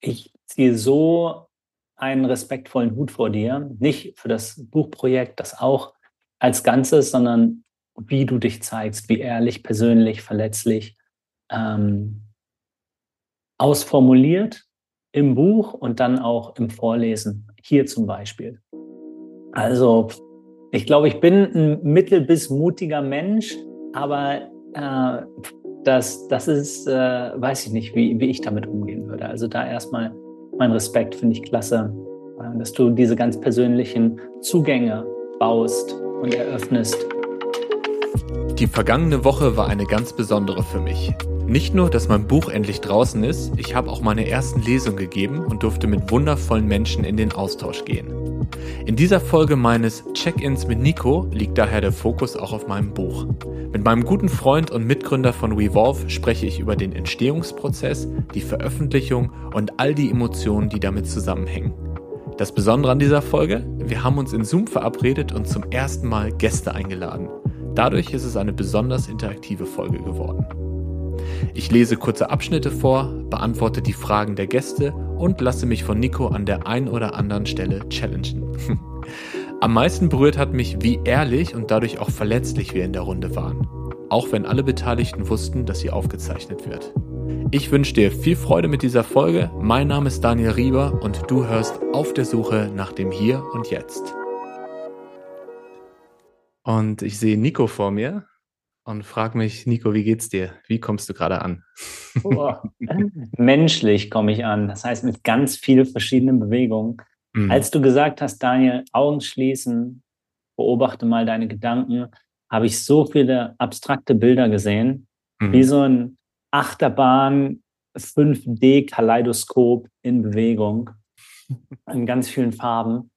ich ziehe so einen respektvollen Hut vor dir, nicht für das Buchprojekt, das auch als Ganzes, sondern wie du dich zeigst, wie ehrlich, persönlich, verletzlich, ähm, ausformuliert im Buch und dann auch im Vorlesen, hier zum Beispiel. Also, ich glaube, ich bin ein mittel- bis mutiger Mensch, aber äh, das, das ist, äh, weiß ich nicht, wie, wie ich damit umgehen würde. Also da erstmal mein Respekt, finde ich klasse, äh, dass du diese ganz persönlichen Zugänge baust und eröffnest. Die vergangene Woche war eine ganz besondere für mich. Nicht nur, dass mein Buch endlich draußen ist, ich habe auch meine ersten Lesungen gegeben und durfte mit wundervollen Menschen in den Austausch gehen. In dieser Folge meines Check-ins mit Nico liegt daher der Fokus auch auf meinem Buch. Mit meinem guten Freund und Mitgründer von Revolve spreche ich über den Entstehungsprozess, die Veröffentlichung und all die Emotionen, die damit zusammenhängen. Das Besondere an dieser Folge, wir haben uns in Zoom verabredet und zum ersten Mal Gäste eingeladen. Dadurch ist es eine besonders interaktive Folge geworden. Ich lese kurze Abschnitte vor, beantworte die Fragen der Gäste und lasse mich von Nico an der einen oder anderen Stelle challengen. Am meisten berührt hat mich, wie ehrlich und dadurch auch verletzlich wir in der Runde waren. Auch wenn alle Beteiligten wussten, dass sie aufgezeichnet wird. Ich wünsche dir viel Freude mit dieser Folge. Mein Name ist Daniel Rieber und du hörst auf der Suche nach dem Hier und Jetzt. Und ich sehe Nico vor mir und frage mich, Nico, wie geht's dir? Wie kommst du gerade an? Oh, menschlich komme ich an. Das heißt, mit ganz vielen verschiedenen Bewegungen. Mhm. Als du gesagt hast, Daniel, Augen schließen, beobachte mal deine Gedanken, habe ich so viele abstrakte Bilder gesehen, mhm. wie so ein Achterbahn 5D-Kaleidoskop in Bewegung, in ganz vielen Farben.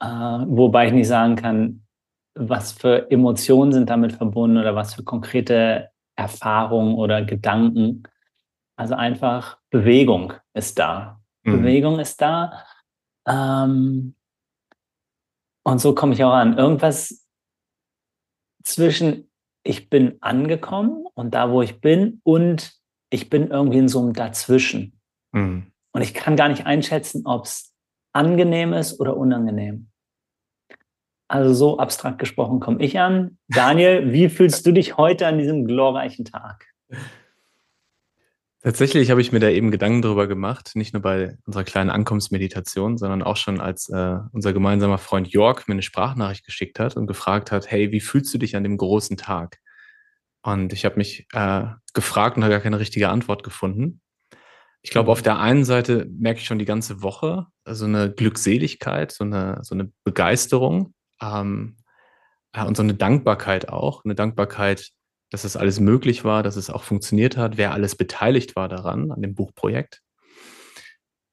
Äh, wobei ich nicht sagen kann, was für Emotionen sind damit verbunden oder was für konkrete Erfahrungen oder Gedanken. Also einfach Bewegung ist da. Mhm. Bewegung ist da. Ähm, und so komme ich auch an. Irgendwas zwischen ich bin angekommen und da, wo ich bin, und ich bin irgendwie in so einem Dazwischen. Mhm. Und ich kann gar nicht einschätzen, ob es angenehm ist oder unangenehm. Also so abstrakt gesprochen komme ich an. Daniel, wie fühlst du dich heute an diesem glorreichen Tag? Tatsächlich habe ich mir da eben Gedanken darüber gemacht, nicht nur bei unserer kleinen Ankommensmeditation, sondern auch schon als äh, unser gemeinsamer Freund Jörg mir eine Sprachnachricht geschickt hat und gefragt hat, hey, wie fühlst du dich an dem großen Tag? Und ich habe mich äh, gefragt und habe gar keine richtige Antwort gefunden. Ich glaube, auf der einen Seite merke ich schon die ganze Woche so eine Glückseligkeit, so eine, so eine Begeisterung, ähm, und so eine Dankbarkeit auch, eine Dankbarkeit, dass das alles möglich war, dass es auch funktioniert hat, wer alles beteiligt war daran, an dem Buchprojekt.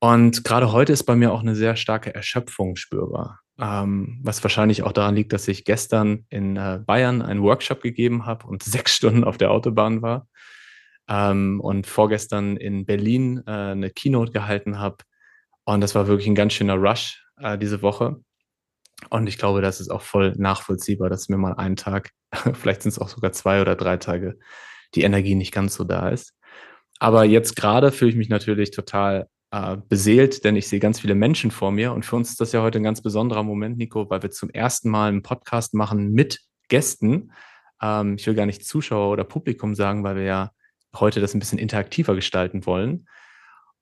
Und gerade heute ist bei mir auch eine sehr starke Erschöpfung spürbar, ähm, was wahrscheinlich auch daran liegt, dass ich gestern in äh, Bayern einen Workshop gegeben habe und sechs Stunden auf der Autobahn war ähm, und vorgestern in Berlin äh, eine Keynote gehalten habe. Und das war wirklich ein ganz schöner Rush äh, diese Woche. Und ich glaube, das ist auch voll nachvollziehbar, dass mir mal einen Tag, vielleicht sind es auch sogar zwei oder drei Tage, die Energie nicht ganz so da ist. Aber jetzt gerade fühle ich mich natürlich total äh, beseelt, denn ich sehe ganz viele Menschen vor mir. Und für uns ist das ja heute ein ganz besonderer Moment, Nico, weil wir zum ersten Mal einen Podcast machen mit Gästen. Ähm, ich will gar nicht Zuschauer oder Publikum sagen, weil wir ja heute das ein bisschen interaktiver gestalten wollen.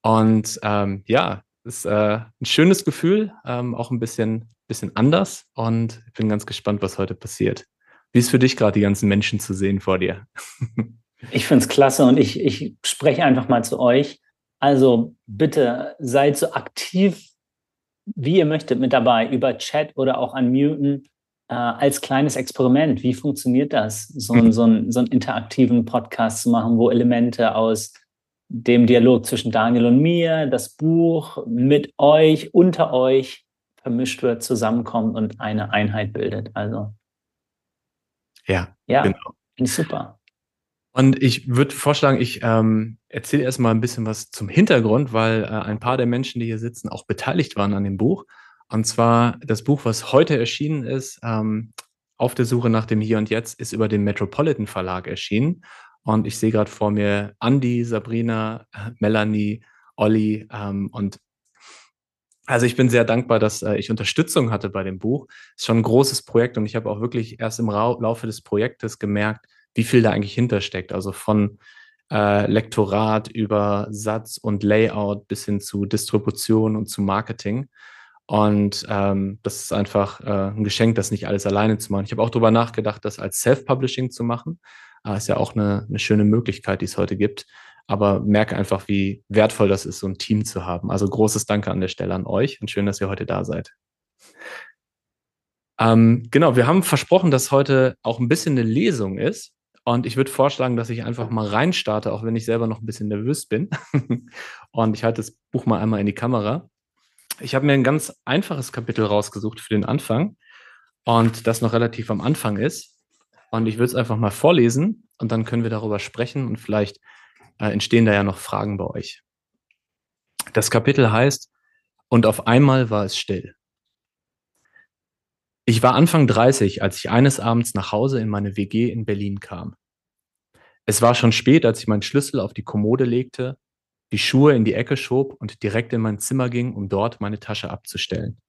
Und ähm, ja, ist äh, ein schönes Gefühl, ähm, auch ein bisschen, bisschen anders und ich bin ganz gespannt, was heute passiert. Wie ist für dich gerade, die ganzen Menschen zu sehen vor dir? ich finde es klasse und ich, ich spreche einfach mal zu euch. Also bitte seid so aktiv, wie ihr möchtet, mit dabei, über Chat oder auch unmuten, äh, als kleines Experiment. Wie funktioniert das, so, ein, so, ein, so einen interaktiven Podcast zu machen, wo Elemente aus dem Dialog zwischen Daniel und mir, das Buch mit euch, unter euch vermischt wird, zusammenkommt und eine Einheit bildet. Also. Ja, ja genau. Finde ich super. Und ich würde vorschlagen, ich ähm, erzähle erstmal ein bisschen was zum Hintergrund, weil äh, ein paar der Menschen, die hier sitzen, auch beteiligt waren an dem Buch. Und zwar das Buch, was heute erschienen ist, ähm, auf der Suche nach dem Hier und Jetzt, ist über den Metropolitan Verlag erschienen. Und ich sehe gerade vor mir Andy, Sabrina, Melanie Olli. Ähm, und also ich bin sehr dankbar, dass äh, ich Unterstützung hatte bei dem Buch. Es ist schon ein großes Projekt und ich habe auch wirklich erst im Laufe des Projektes gemerkt, wie viel da eigentlich hintersteckt. Also von äh, Lektorat über Satz und Layout bis hin zu Distribution und zu Marketing. Und ähm, das ist einfach äh, ein Geschenk, das nicht alles alleine zu machen. Ich habe auch darüber nachgedacht, das als Self-Publishing zu machen. Äh, ist ja auch eine, eine schöne Möglichkeit, die es heute gibt aber merke einfach, wie wertvoll das ist, so ein Team zu haben. Also großes Danke an der Stelle an euch und schön, dass ihr heute da seid. Ähm, genau, wir haben versprochen, dass heute auch ein bisschen eine Lesung ist. Und ich würde vorschlagen, dass ich einfach mal reinstarte, auch wenn ich selber noch ein bisschen nervös bin. und ich halte das Buch mal einmal in die Kamera. Ich habe mir ein ganz einfaches Kapitel rausgesucht für den Anfang und das noch relativ am Anfang ist. Und ich würde es einfach mal vorlesen und dann können wir darüber sprechen und vielleicht äh, entstehen da ja noch Fragen bei euch. Das Kapitel heißt, und auf einmal war es still. Ich war Anfang 30, als ich eines Abends nach Hause in meine WG in Berlin kam. Es war schon spät, als ich meinen Schlüssel auf die Kommode legte, die Schuhe in die Ecke schob und direkt in mein Zimmer ging, um dort meine Tasche abzustellen.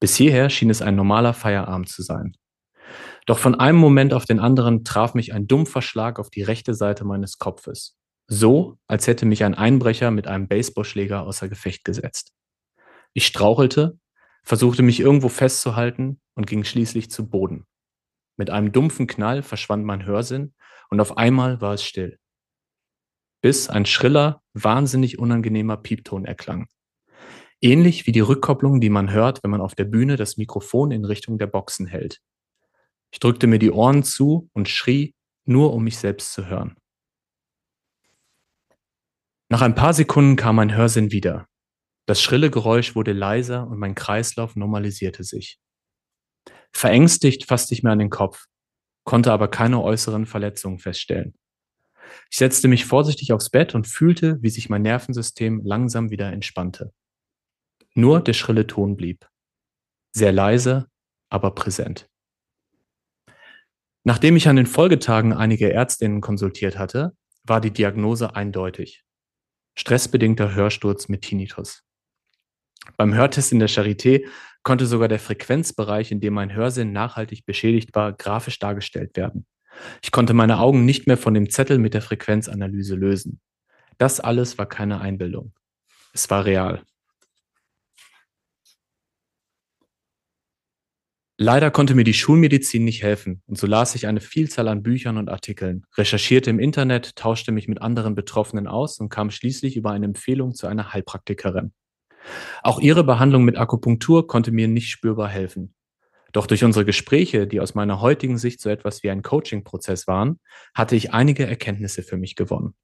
Bis hierher schien es ein normaler Feierabend zu sein. Doch von einem Moment auf den anderen traf mich ein dumpfer Schlag auf die rechte Seite meines Kopfes. So, als hätte mich ein Einbrecher mit einem Baseballschläger außer Gefecht gesetzt. Ich strauchelte, versuchte mich irgendwo festzuhalten und ging schließlich zu Boden. Mit einem dumpfen Knall verschwand mein Hörsinn und auf einmal war es still. Bis ein schriller, wahnsinnig unangenehmer Piepton erklang. Ähnlich wie die Rückkopplung, die man hört, wenn man auf der Bühne das Mikrofon in Richtung der Boxen hält. Ich drückte mir die Ohren zu und schrie, nur um mich selbst zu hören. Nach ein paar Sekunden kam mein Hörsinn wieder. Das schrille Geräusch wurde leiser und mein Kreislauf normalisierte sich. Verängstigt fasste ich mir an den Kopf, konnte aber keine äußeren Verletzungen feststellen. Ich setzte mich vorsichtig aufs Bett und fühlte, wie sich mein Nervensystem langsam wieder entspannte. Nur der schrille Ton blieb. Sehr leise, aber präsent. Nachdem ich an den Folgetagen einige Ärztinnen konsultiert hatte, war die Diagnose eindeutig. Stressbedingter Hörsturz mit Tinnitus. Beim Hörtest in der Charité konnte sogar der Frequenzbereich, in dem mein Hörsinn nachhaltig beschädigt war, grafisch dargestellt werden. Ich konnte meine Augen nicht mehr von dem Zettel mit der Frequenzanalyse lösen. Das alles war keine Einbildung. Es war real. Leider konnte mir die Schulmedizin nicht helfen und so las ich eine Vielzahl an Büchern und Artikeln, recherchierte im Internet, tauschte mich mit anderen Betroffenen aus und kam schließlich über eine Empfehlung zu einer Heilpraktikerin. Auch ihre Behandlung mit Akupunktur konnte mir nicht spürbar helfen. Doch durch unsere Gespräche, die aus meiner heutigen Sicht so etwas wie ein Coaching-Prozess waren, hatte ich einige Erkenntnisse für mich gewonnen.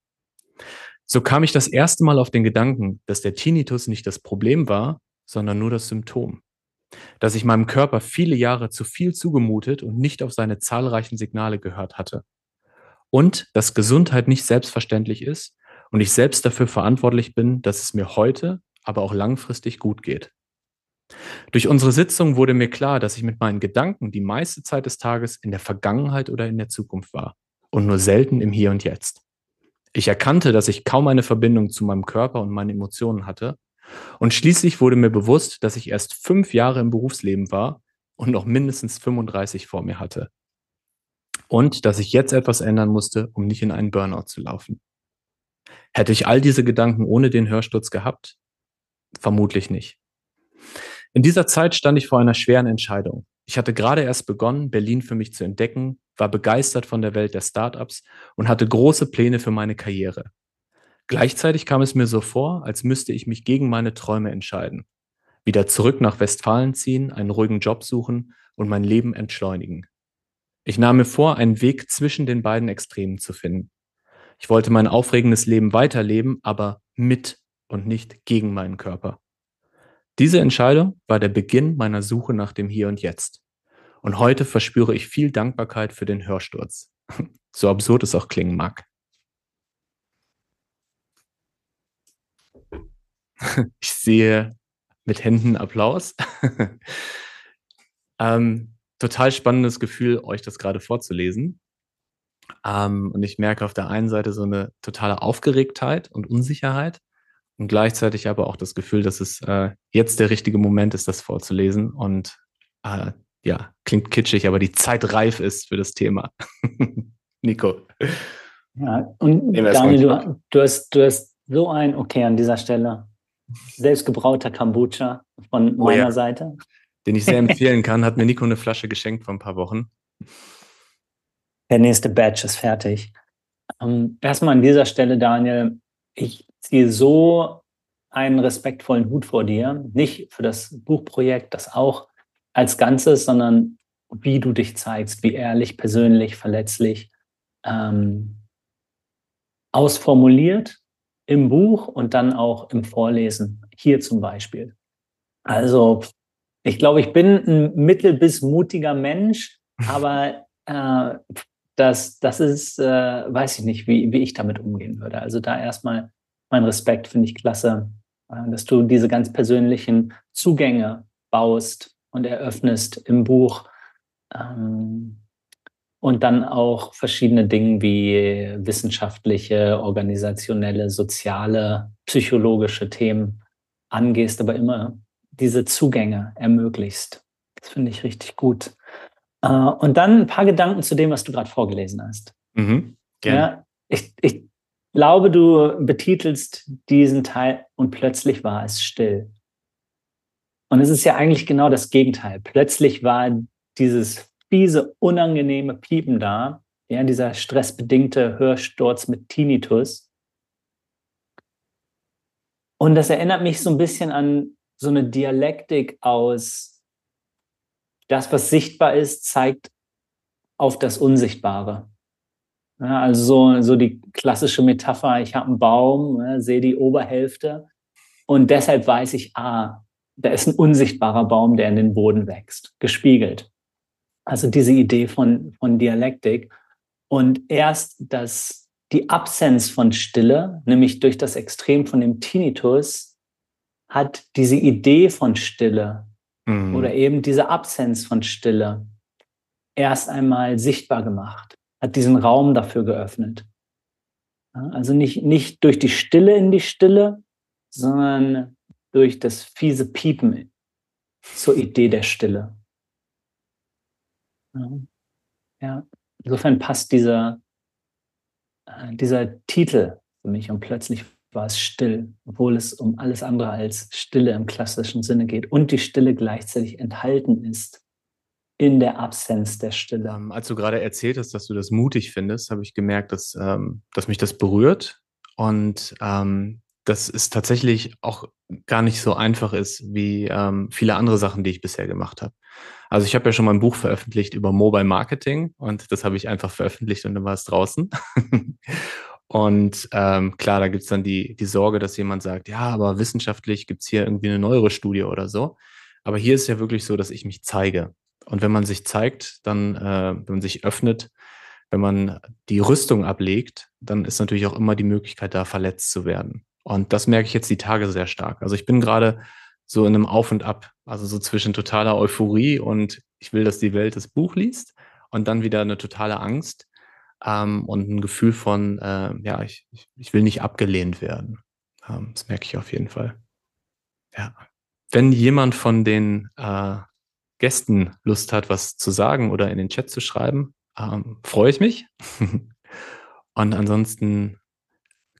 So kam ich das erste Mal auf den Gedanken, dass der Tinnitus nicht das Problem war, sondern nur das Symptom dass ich meinem Körper viele Jahre zu viel zugemutet und nicht auf seine zahlreichen Signale gehört hatte. Und dass Gesundheit nicht selbstverständlich ist und ich selbst dafür verantwortlich bin, dass es mir heute, aber auch langfristig gut geht. Durch unsere Sitzung wurde mir klar, dass ich mit meinen Gedanken die meiste Zeit des Tages in der Vergangenheit oder in der Zukunft war und nur selten im Hier und Jetzt. Ich erkannte, dass ich kaum eine Verbindung zu meinem Körper und meinen Emotionen hatte und schließlich wurde mir bewusst, dass ich erst fünf Jahre im Berufsleben war und noch mindestens 35 vor mir hatte. Und dass ich jetzt etwas ändern musste, um nicht in einen Burnout zu laufen. Hätte ich all diese Gedanken ohne den Hörsturz gehabt? Vermutlich nicht. In dieser Zeit stand ich vor einer schweren Entscheidung. Ich hatte gerade erst begonnen, Berlin für mich zu entdecken, war begeistert von der Welt der Startups und hatte große Pläne für meine Karriere. Gleichzeitig kam es mir so vor, als müsste ich mich gegen meine Träume entscheiden. Wieder zurück nach Westfalen ziehen, einen ruhigen Job suchen und mein Leben entschleunigen. Ich nahm mir vor, einen Weg zwischen den beiden Extremen zu finden. Ich wollte mein aufregendes Leben weiterleben, aber mit und nicht gegen meinen Körper. Diese Entscheidung war der Beginn meiner Suche nach dem Hier und Jetzt. Und heute verspüre ich viel Dankbarkeit für den Hörsturz. So absurd es auch klingen mag. Ich sehe mit Händen Applaus. ähm, total spannendes Gefühl, euch das gerade vorzulesen. Ähm, und ich merke auf der einen Seite so eine totale Aufgeregtheit und Unsicherheit und gleichzeitig aber auch das Gefühl, dass es äh, jetzt der richtige Moment ist, das vorzulesen und äh, ja, klingt kitschig, aber die Zeit reif ist für das Thema. Nico. Ja, und Daniel, du, du, hast, du hast so ein, okay, an dieser Stelle, selbstgebrauter Kombucha von oh, meiner ja. Seite. Den ich sehr empfehlen kann, hat mir Nico eine Flasche geschenkt vor ein paar Wochen. Der nächste Batch ist fertig. Ähm, erstmal an dieser Stelle, Daniel, ich ziehe so einen respektvollen Hut vor dir, nicht für das Buchprojekt, das auch als Ganzes, sondern wie du dich zeigst, wie ehrlich, persönlich, verletzlich, ähm, ausformuliert im Buch und dann auch im Vorlesen, hier zum Beispiel. Also ich glaube, ich bin ein mittel- bis mutiger Mensch, aber äh, das, das ist, äh, weiß ich nicht, wie, wie ich damit umgehen würde. Also da erstmal mein Respekt, finde ich klasse, äh, dass du diese ganz persönlichen Zugänge baust und eröffnest im Buch. Ähm, und dann auch verschiedene Dinge wie wissenschaftliche, organisationelle, soziale, psychologische Themen angehst, aber immer diese Zugänge ermöglichst. Das finde ich richtig gut. Äh, und dann ein paar Gedanken zu dem, was du gerade vorgelesen hast. Mhm. Ja, ich, ich glaube, du betitelst diesen Teil und plötzlich war es still. Und es ist ja eigentlich genau das Gegenteil. Plötzlich war dieses fiese, unangenehme Piepen da, ja, dieser stressbedingte Hörsturz mit Tinnitus. Und das erinnert mich so ein bisschen an so eine Dialektik aus, das, was sichtbar ist, zeigt auf das Unsichtbare. Ja, also so, so die klassische Metapher, ich habe einen Baum, ja, sehe die Oberhälfte und deshalb weiß ich, ah, da ist ein unsichtbarer Baum, der in den Boden wächst, gespiegelt. Also diese Idee von, von Dialektik. Und erst das, die Absenz von Stille, nämlich durch das Extrem von dem Tinnitus, hat diese Idee von Stille mhm. oder eben diese Absenz von Stille erst einmal sichtbar gemacht, hat diesen Raum dafür geöffnet. Also nicht, nicht durch die Stille in die Stille, sondern durch das fiese Piepen zur Idee der Stille. Ja, insofern passt dieser, äh, dieser Titel für mich und plötzlich war es still, obwohl es um alles andere als Stille im klassischen Sinne geht und die Stille gleichzeitig enthalten ist in der Absenz der Stille. Ähm, als du gerade erzählt hast, dass du das mutig findest, habe ich gemerkt, dass, ähm, dass mich das berührt und ähm, dass es tatsächlich auch gar nicht so einfach ist wie ähm, viele andere Sachen, die ich bisher gemacht habe. Also ich habe ja schon mal ein Buch veröffentlicht über Mobile Marketing und das habe ich einfach veröffentlicht und dann war es draußen. und ähm, klar, da gibt es dann die, die Sorge, dass jemand sagt, ja, aber wissenschaftlich gibt es hier irgendwie eine neuere Studie oder so. Aber hier ist ja wirklich so, dass ich mich zeige. Und wenn man sich zeigt, dann, äh, wenn man sich öffnet, wenn man die Rüstung ablegt, dann ist natürlich auch immer die Möglichkeit da, verletzt zu werden. Und das merke ich jetzt die Tage sehr stark. Also ich bin gerade so in einem Auf und Ab, also so zwischen totaler Euphorie und ich will, dass die Welt das Buch liest und dann wieder eine totale Angst ähm, und ein Gefühl von, äh, ja, ich, ich will nicht abgelehnt werden. Ähm, das merke ich auf jeden Fall. Ja. Wenn jemand von den äh, Gästen Lust hat, was zu sagen oder in den Chat zu schreiben, ähm, freue ich mich. und ansonsten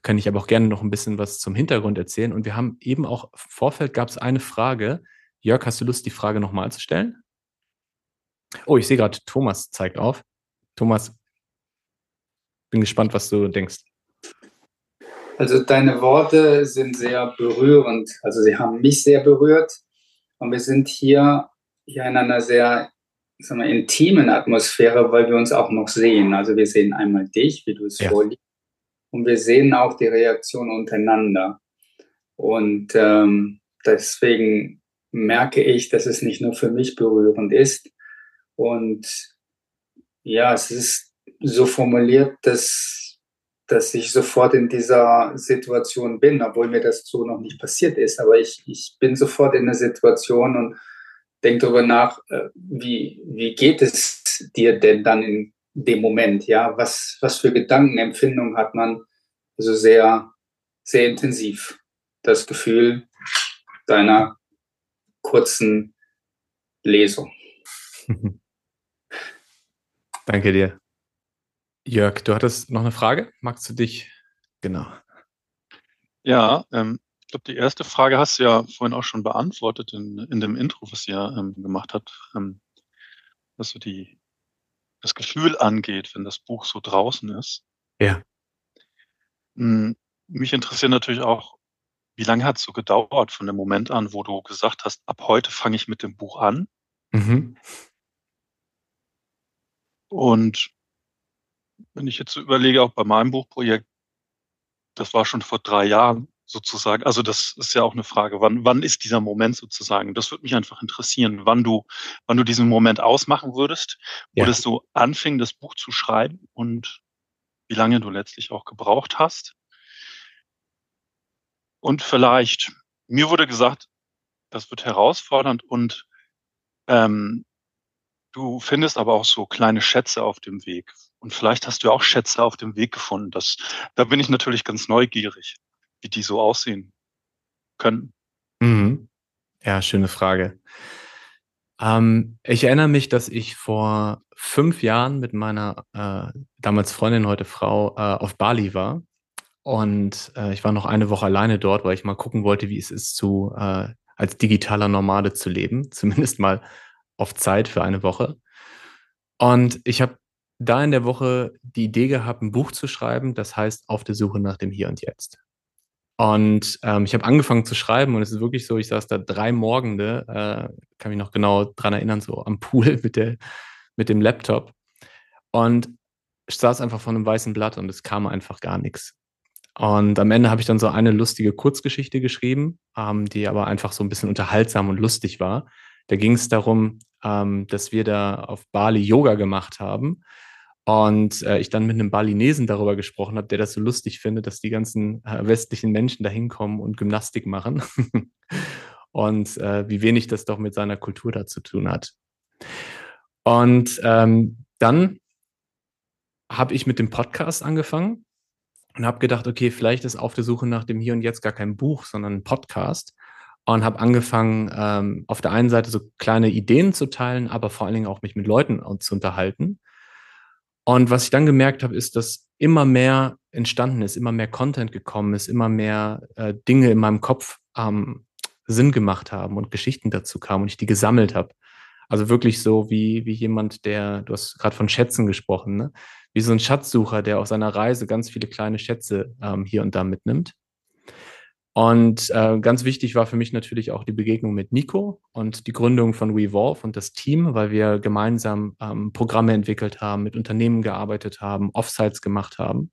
kann ich aber auch gerne noch ein bisschen was zum Hintergrund erzählen. Und wir haben eben auch im Vorfeld gab es eine Frage. Jörg, hast du Lust, die Frage nochmal zu stellen? Oh, ich sehe gerade, Thomas zeigt auf. Thomas, bin gespannt, was du denkst. Also deine Worte sind sehr berührend. Also sie haben mich sehr berührt. Und wir sind hier, hier in einer sehr sagen wir, intimen Atmosphäre, weil wir uns auch noch sehen. Also wir sehen einmal dich, wie du es ja. vorliest und wir sehen auch die Reaktion untereinander. Und ähm, deswegen merke ich, dass es nicht nur für mich berührend ist. Und ja, es ist so formuliert, dass, dass ich sofort in dieser Situation bin, obwohl mir das so noch nicht passiert ist. Aber ich, ich bin sofort in der Situation und denke darüber nach, äh, wie, wie geht es dir denn dann in dem Moment, ja, was, was für Gedankenempfindungen hat man, also sehr, sehr intensiv. das Gefühl deiner kurzen Lesung. Danke dir. Jörg, du hattest noch eine Frage? Magst du dich? Genau. Ja, ähm, ich glaube, die erste Frage hast du ja vorhin auch schon beantwortet in, in dem Intro, was ihr ähm, gemacht habt, ähm, was so die, das Gefühl angeht, wenn das Buch so draußen ist. Ja. Hm, mich interessiert natürlich auch, wie lange hat es so gedauert von dem Moment an, wo du gesagt hast, ab heute fange ich mit dem Buch an? Mhm. Und wenn ich jetzt so überlege, auch bei meinem Buchprojekt, das war schon vor drei Jahren sozusagen. Also das ist ja auch eine Frage, wann, wann ist dieser Moment sozusagen? Das würde mich einfach interessieren, wann du, wann du diesen Moment ausmachen würdest, wo Ja. das so anfing, das Buch zu schreiben und wie lange du letztlich auch gebraucht hast. Und vielleicht, mir wurde gesagt, das wird herausfordernd und ähm, du findest aber auch so kleine Schätze auf dem Weg. Und vielleicht hast du auch Schätze auf dem Weg gefunden. Das, da bin ich natürlich ganz neugierig, wie die so aussehen können. Mhm. Ja, schöne Frage. Ähm, ich erinnere mich, dass ich vor fünf Jahren mit meiner äh, damals Freundin, heute Frau, äh, auf Bali war. Und äh, ich war noch eine Woche alleine dort, weil ich mal gucken wollte, wie es ist, zu, äh, als digitaler Nomade zu leben. Zumindest mal auf Zeit für eine Woche. Und ich habe da in der Woche die Idee gehabt, ein Buch zu schreiben, das heißt Auf der Suche nach dem Hier und Jetzt. Und ähm, ich habe angefangen zu schreiben und es ist wirklich so, ich saß da drei Morgende, äh, kann mich noch genau dran erinnern, so am Pool mit, der, mit dem Laptop und ich saß einfach vor einem weißen Blatt und es kam einfach gar nichts. Und am Ende habe ich dann so eine lustige Kurzgeschichte geschrieben, ähm, die aber einfach so ein bisschen unterhaltsam und lustig war. Da ging es darum, ähm, dass wir da auf Bali Yoga gemacht haben und äh, ich dann mit einem Balinesen darüber gesprochen habe, der das so lustig findet, dass die ganzen äh, westlichen Menschen da hinkommen und Gymnastik machen. und äh, wie wenig das doch mit seiner Kultur da zu tun hat. Und ähm, dann habe ich mit dem Podcast angefangen und habe gedacht, okay, vielleicht ist auf der Suche nach dem Hier und Jetzt gar kein Buch, sondern ein Podcast. Und habe angefangen, ähm, auf der einen Seite so kleine Ideen zu teilen, aber vor allen Dingen auch mich mit Leuten zu unterhalten. Und was ich dann gemerkt habe, ist, dass immer mehr entstanden ist, immer mehr Content gekommen ist, immer mehr äh, Dinge in meinem Kopf ähm, Sinn gemacht haben und Geschichten dazu kamen und ich die gesammelt habe. Also wirklich so wie, wie jemand, der, du hast gerade von Schätzen gesprochen, ne? wie so ein Schatzsucher, der auf seiner Reise ganz viele kleine Schätze ähm, hier und da mitnimmt. Und äh, ganz wichtig war für mich natürlich auch die Begegnung mit Nico und die Gründung von WeVolve und das Team, weil wir gemeinsam ähm, Programme entwickelt haben, mit Unternehmen gearbeitet haben, Offsites gemacht haben.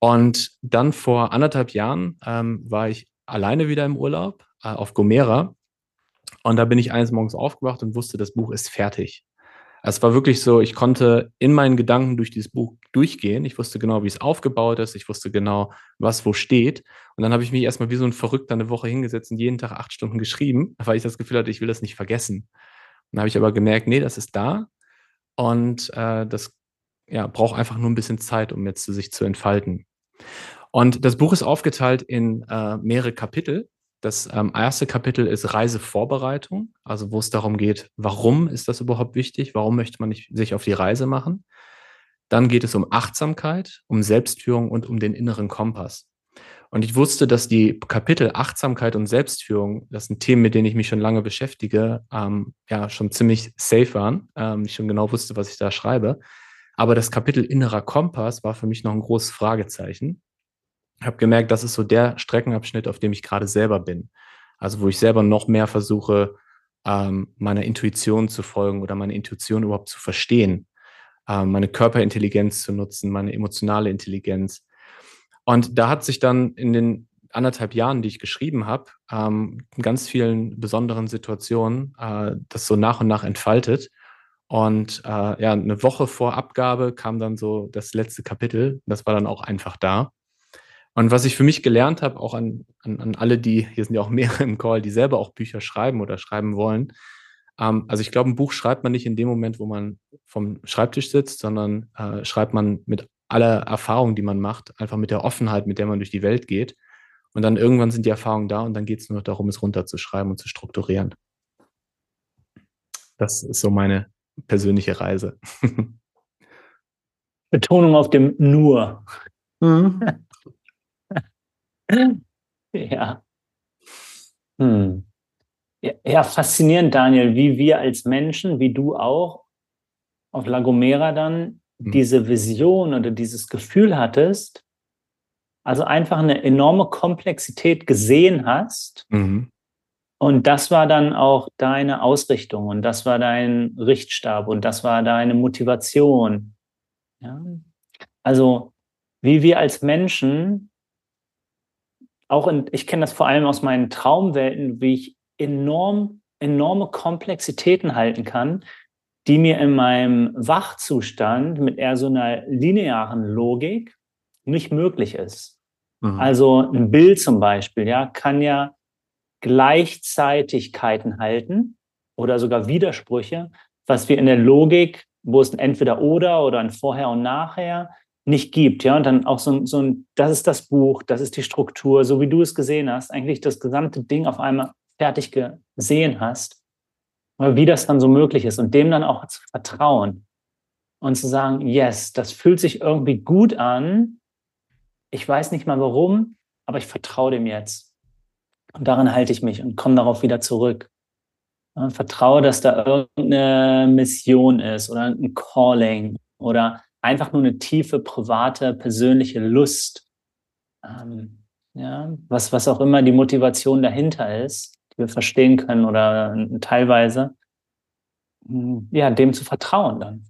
Und dann vor anderthalb Jahren ähm, war ich alleine wieder im Urlaub äh, auf Gomera. Und da bin ich eines Morgens aufgewacht und wusste, das Buch ist fertig. Es war wirklich so, ich konnte in meinen Gedanken durch dieses Buch durchgehen. Ich wusste genau, wie es aufgebaut ist. Ich wusste genau, was wo steht. Und dann habe ich mich erstmal wie so ein Verrückter eine Woche hingesetzt und jeden Tag acht Stunden geschrieben, weil ich das Gefühl hatte, ich will das nicht vergessen. Dann habe ich aber gemerkt, nee, das ist da. Und äh, das ja, braucht einfach nur ein bisschen Zeit, um jetzt sich zu entfalten. Und das Buch ist aufgeteilt in äh, mehrere Kapitel. Das ähm, erste Kapitel ist Reisevorbereitung, also wo es darum geht, warum ist das überhaupt wichtig? Warum möchte man nicht sich auf die Reise machen? Dann geht es um Achtsamkeit, um Selbstführung und um den inneren Kompass. Und ich wusste, dass die Kapitel Achtsamkeit und Selbstführung, das sind Themen, mit denen ich mich schon lange beschäftige, ähm, ja, schon ziemlich safe waren. Ähm, ich schon genau wusste, was ich da schreibe. Aber das Kapitel innerer Kompass war für mich noch ein großes Fragezeichen habe gemerkt, das ist so der Streckenabschnitt, auf dem ich gerade selber bin. Also wo ich selber noch mehr versuche, ähm, meiner Intuition zu folgen oder meine Intuition überhaupt zu verstehen, ähm, meine Körperintelligenz zu nutzen, meine emotionale Intelligenz. Und da hat sich dann in den anderthalb Jahren, die ich geschrieben habe, ähm, in ganz vielen besonderen Situationen äh, das so nach und nach entfaltet. Und äh, ja, eine Woche vor Abgabe kam dann so das letzte Kapitel. Das war dann auch einfach da. Und was ich für mich gelernt habe, auch an, an, an alle, die, hier sind ja auch mehrere im Call, die selber auch Bücher schreiben oder schreiben wollen. Ähm, also ich glaube, ein Buch schreibt man nicht in dem Moment, wo man vom Schreibtisch sitzt, sondern äh, schreibt man mit aller Erfahrung, die man macht, einfach mit der Offenheit, mit der man durch die Welt geht. Und dann irgendwann sind die Erfahrungen da und dann geht es nur darum, es runterzuschreiben und zu strukturieren. Das ist so meine persönliche Reise. Betonung auf dem nur. Mhm. ja. Hm. Ja, faszinierend, Daniel, wie wir als Menschen, wie du auch, auf La Gomera dann mhm. diese Vision oder dieses Gefühl hattest, also einfach eine enorme Komplexität gesehen hast. Mhm. Und das war dann auch deine Ausrichtung und das war dein Richtstab und das war deine Motivation. Ja? Also wie wir als Menschen, auch in, ich kenne das vor allem aus meinen Traumwelten, wie ich enorm, enorme Komplexitäten halten kann, die mir in meinem Wachzustand mit eher so einer linearen Logik nicht möglich ist. Mhm. Also ein Bild zum Beispiel, ja, kann ja Gleichzeitigkeiten halten oder sogar Widersprüche, was wir in der Logik, wo es ein entweder oder oder ein vorher und nachher nicht gibt, ja, und dann auch so ein, so ein, das ist das Buch, das ist die Struktur, so wie du es gesehen hast, eigentlich das gesamte Ding auf einmal fertig gesehen hast, wie das dann so möglich ist und dem dann auch zu vertrauen und zu sagen, yes, das fühlt sich irgendwie gut an. Ich weiß nicht mal warum, aber ich vertraue dem jetzt. Und daran halte ich mich und komme darauf wieder zurück. Und vertraue, dass da irgendeine Mission ist oder ein Calling oder einfach nur eine tiefe, private, persönliche Lust. Ähm, ja, was, was auch immer die Motivation dahinter ist die wir verstehen können oder teilweise, hm, ja, dem zu vertrauen dann.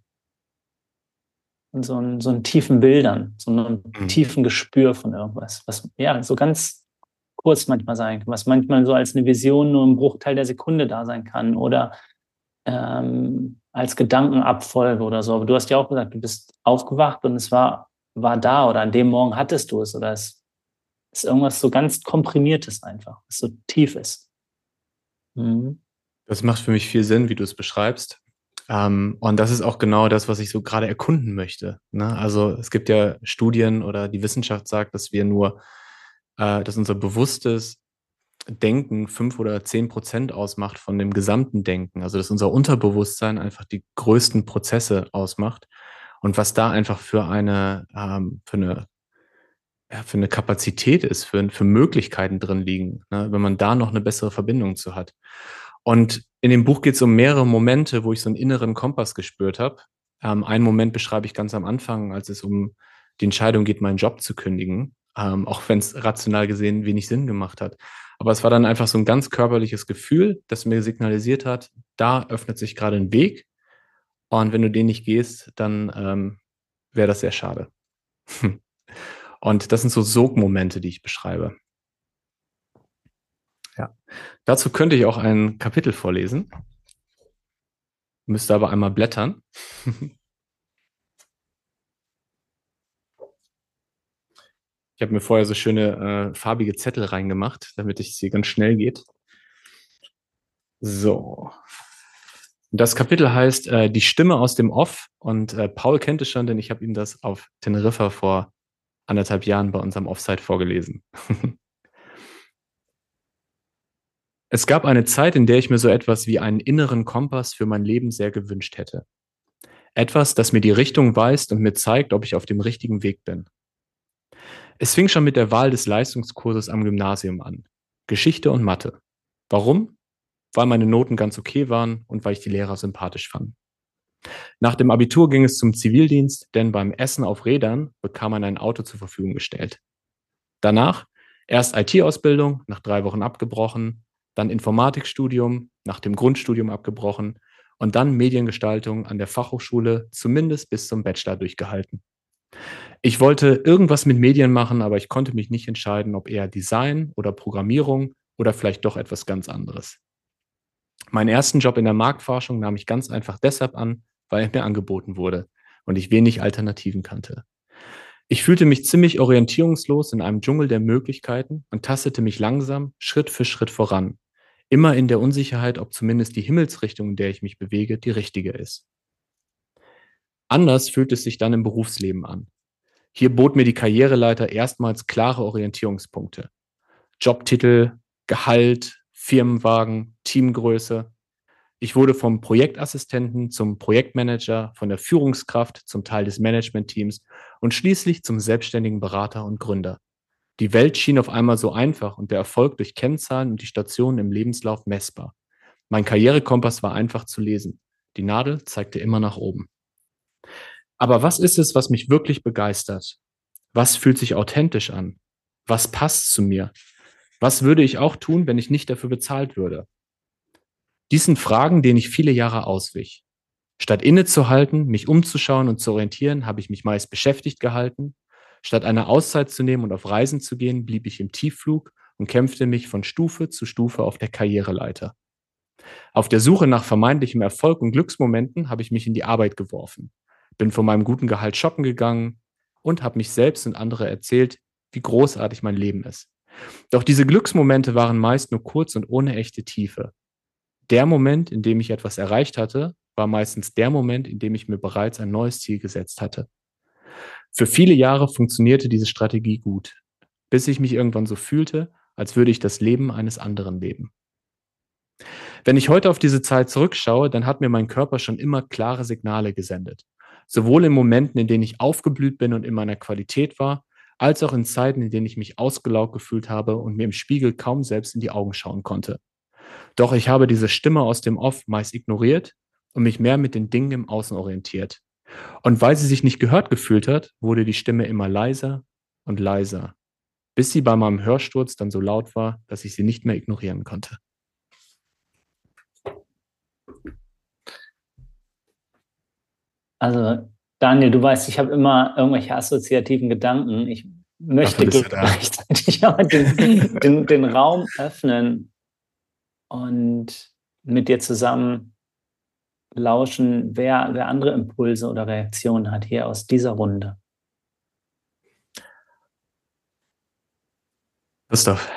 Und so, einen, so einen tiefen Bildern, so einen mhm. tiefen Gespür von irgendwas, was ja so ganz kurz manchmal sein kann, was manchmal so als eine Vision nur im Bruchteil der Sekunde da sein kann oder ähm, als Gedankenabfolge oder so. Aber du hast ja auch gesagt, du bist aufgewacht und es war, war da oder an dem Morgen hattest du es oder es ist irgendwas so ganz Komprimiertes einfach, was so tief ist. Mhm. Das macht für mich viel Sinn, wie du es beschreibst. Ähm, und das ist auch genau das, was ich so gerade erkunden möchte. Ne? Also es gibt ja Studien oder die Wissenschaft sagt, dass wir nur, äh, dass unser bewusstes Denken fünf oder zehn Prozent ausmacht von dem gesamten Denken. Also dass unser Unterbewusstsein einfach die größten Prozesse ausmacht. Und was da einfach für eine, ähm, für eine ja, für eine Kapazität ist, für, für Möglichkeiten drin liegen, ne, wenn man da noch eine bessere Verbindung zu hat. Und in dem Buch geht es um mehrere Momente, wo ich so einen inneren Kompass gespürt habe. Ähm, einen Moment beschreibe ich ganz am Anfang, als es um die Entscheidung geht, meinen Job zu kündigen, ähm, auch wenn es rational gesehen wenig Sinn gemacht hat. Aber es war dann einfach so ein ganz körperliches Gefühl, das mir signalisiert hat, da öffnet sich gerade ein Weg. Und wenn du den nicht gehst, dann ähm, wäre das sehr schade. Und das sind so Sogmomente, die ich beschreibe. Ja. Dazu könnte ich auch ein Kapitel vorlesen. Müsste aber einmal blättern. Ich habe mir vorher so schöne äh, farbige Zettel reingemacht, damit es hier ganz schnell geht. So. Das Kapitel heißt äh, Die Stimme aus dem Off und äh, Paul kennt es schon, denn ich habe ihm das auf Teneriffa vor anderthalb Jahren bei unserem Offsite vorgelesen. es gab eine Zeit, in der ich mir so etwas wie einen inneren Kompass für mein Leben sehr gewünscht hätte. Etwas, das mir die Richtung weist und mir zeigt, ob ich auf dem richtigen Weg bin. Es fing schon mit der Wahl des Leistungskurses am Gymnasium an. Geschichte und Mathe. Warum? Weil meine Noten ganz okay waren und weil ich die Lehrer sympathisch fand. Nach dem Abitur ging es zum Zivildienst, denn beim Essen auf Rädern bekam man ein Auto zur Verfügung gestellt. Danach erst IT-Ausbildung, nach drei Wochen abgebrochen, dann Informatikstudium, nach dem Grundstudium abgebrochen und dann Mediengestaltung an der Fachhochschule zumindest bis zum Bachelor durchgehalten. Ich wollte irgendwas mit Medien machen, aber ich konnte mich nicht entscheiden, ob eher Design oder Programmierung oder vielleicht doch etwas ganz anderes. Meinen ersten Job in der Marktforschung nahm ich ganz einfach deshalb an, weil er mir angeboten wurde und ich wenig Alternativen kannte. Ich fühlte mich ziemlich orientierungslos in einem Dschungel der Möglichkeiten und tastete mich langsam, Schritt für Schritt voran, immer in der Unsicherheit, ob zumindest die Himmelsrichtung, in der ich mich bewege, die richtige ist. Anders fühlt es sich dann im Berufsleben an. Hier bot mir die Karriereleiter erstmals klare Orientierungspunkte. Jobtitel, Gehalt, Firmenwagen, Teamgröße. Ich wurde vom Projektassistenten zum Projektmanager, von der Führungskraft zum Teil des Managementteams und schließlich zum selbstständigen Berater und Gründer. Die Welt schien auf einmal so einfach und der Erfolg durch Kennzahlen und die Stationen im Lebenslauf messbar. Mein Karrierekompass war einfach zu lesen. Die Nadel zeigte immer nach oben. Aber was ist es, was mich wirklich begeistert? Was fühlt sich authentisch an? Was passt zu mir? Was würde ich auch tun, wenn ich nicht dafür bezahlt würde? Dies sind Fragen, denen ich viele Jahre auswich. Statt innezuhalten, mich umzuschauen und zu orientieren, habe ich mich meist beschäftigt gehalten. Statt eine Auszeit zu nehmen und auf Reisen zu gehen, blieb ich im Tiefflug und kämpfte mich von Stufe zu Stufe auf der Karriereleiter. Auf der Suche nach vermeintlichem Erfolg und Glücksmomenten habe ich mich in die Arbeit geworfen, bin von meinem guten Gehalt shoppen gegangen und habe mich selbst und andere erzählt, wie großartig mein Leben ist. Doch diese Glücksmomente waren meist nur kurz und ohne echte Tiefe. Der Moment, in dem ich etwas erreicht hatte, war meistens der Moment, in dem ich mir bereits ein neues Ziel gesetzt hatte. Für viele Jahre funktionierte diese Strategie gut, bis ich mich irgendwann so fühlte, als würde ich das Leben eines anderen leben. Wenn ich heute auf diese Zeit zurückschaue, dann hat mir mein Körper schon immer klare Signale gesendet. Sowohl in Momenten, in denen ich aufgeblüht bin und in meiner Qualität war, als auch in Zeiten, in denen ich mich ausgelaugt gefühlt habe und mir im Spiegel kaum selbst in die Augen schauen konnte. Doch ich habe diese Stimme aus dem Off meist ignoriert und mich mehr mit den Dingen im Außen orientiert. Und weil sie sich nicht gehört gefühlt hat, wurde die Stimme immer leiser und leiser, bis sie bei meinem Hörsturz dann so laut war, dass ich sie nicht mehr ignorieren konnte. Also, Daniel, du weißt, ich habe immer irgendwelche assoziativen Gedanken. Ich möchte gleichzeitig aber den, den, den Raum öffnen und mit dir zusammen lauschen, wer, wer andere Impulse oder Reaktionen hat hier aus dieser Runde. Christoph.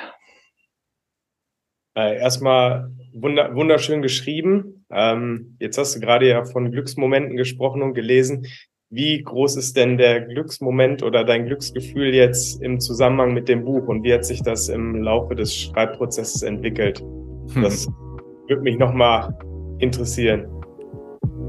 Äh, erstmal wunderschön geschrieben. Ähm, jetzt hast du gerade ja von Glücksmomenten gesprochen und gelesen. Wie groß ist denn der Glücksmoment oder dein Glücksgefühl jetzt im Zusammenhang mit dem Buch und wie hat sich das im Laufe des Schreibprozesses entwickelt? Hm. Das würde mich nochmal interessieren.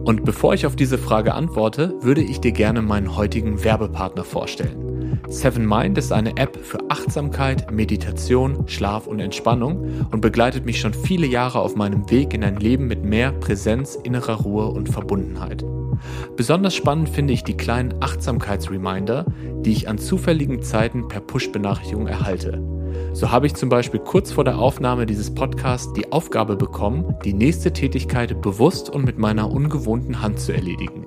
Und bevor ich auf diese Frage antworte, würde ich dir gerne meinen heutigen Werbepartner vorstellen. Seven Mind ist eine App für Achtsamkeit, Meditation, Schlaf und Entspannung und begleitet mich schon viele Jahre auf meinem Weg in ein Leben mit mehr Präsenz, innerer Ruhe und Verbundenheit. Besonders spannend finde ich die kleinen Achtsamkeitsreminder, die ich an zufälligen Zeiten per Push-Benachrichtigung erhalte. So habe ich zum Beispiel kurz vor der Aufnahme dieses Podcasts die Aufgabe bekommen, die nächste Tätigkeit bewusst und mit meiner ungewohnten Hand zu erledigen.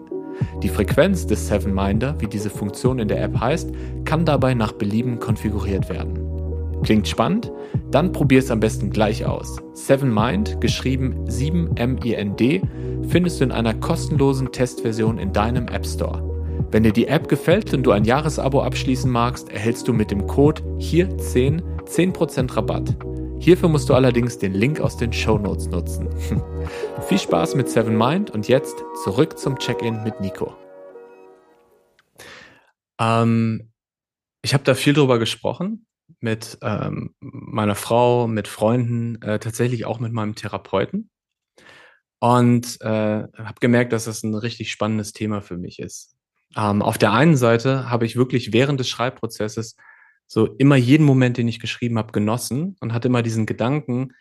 Die Frequenz des Seven Minder, wie diese Funktion in der App heißt, kann dabei nach Belieben konfiguriert werden. Klingt spannend? Dann probier es am besten gleich aus. Seven Mind, geschrieben 7MIND, findest du in einer kostenlosen Testversion in deinem App Store. Wenn dir die App gefällt und du ein Jahresabo abschließen magst, erhältst du mit dem Code hier 10 10% Rabatt. Hierfür musst du allerdings den Link aus den Show Notes nutzen. Viel Spaß mit Seven Mind und jetzt zurück zum Check-in mit Nico. Ähm, ich habe da viel drüber gesprochen mit ähm, meiner Frau, mit Freunden, äh, tatsächlich auch mit meinem Therapeuten und äh, habe gemerkt, dass das ein richtig spannendes Thema für mich ist. Ähm, auf der einen Seite habe ich wirklich während des Schreibprozesses so immer jeden Moment, den ich geschrieben habe, genossen und hatte immer diesen Gedanken,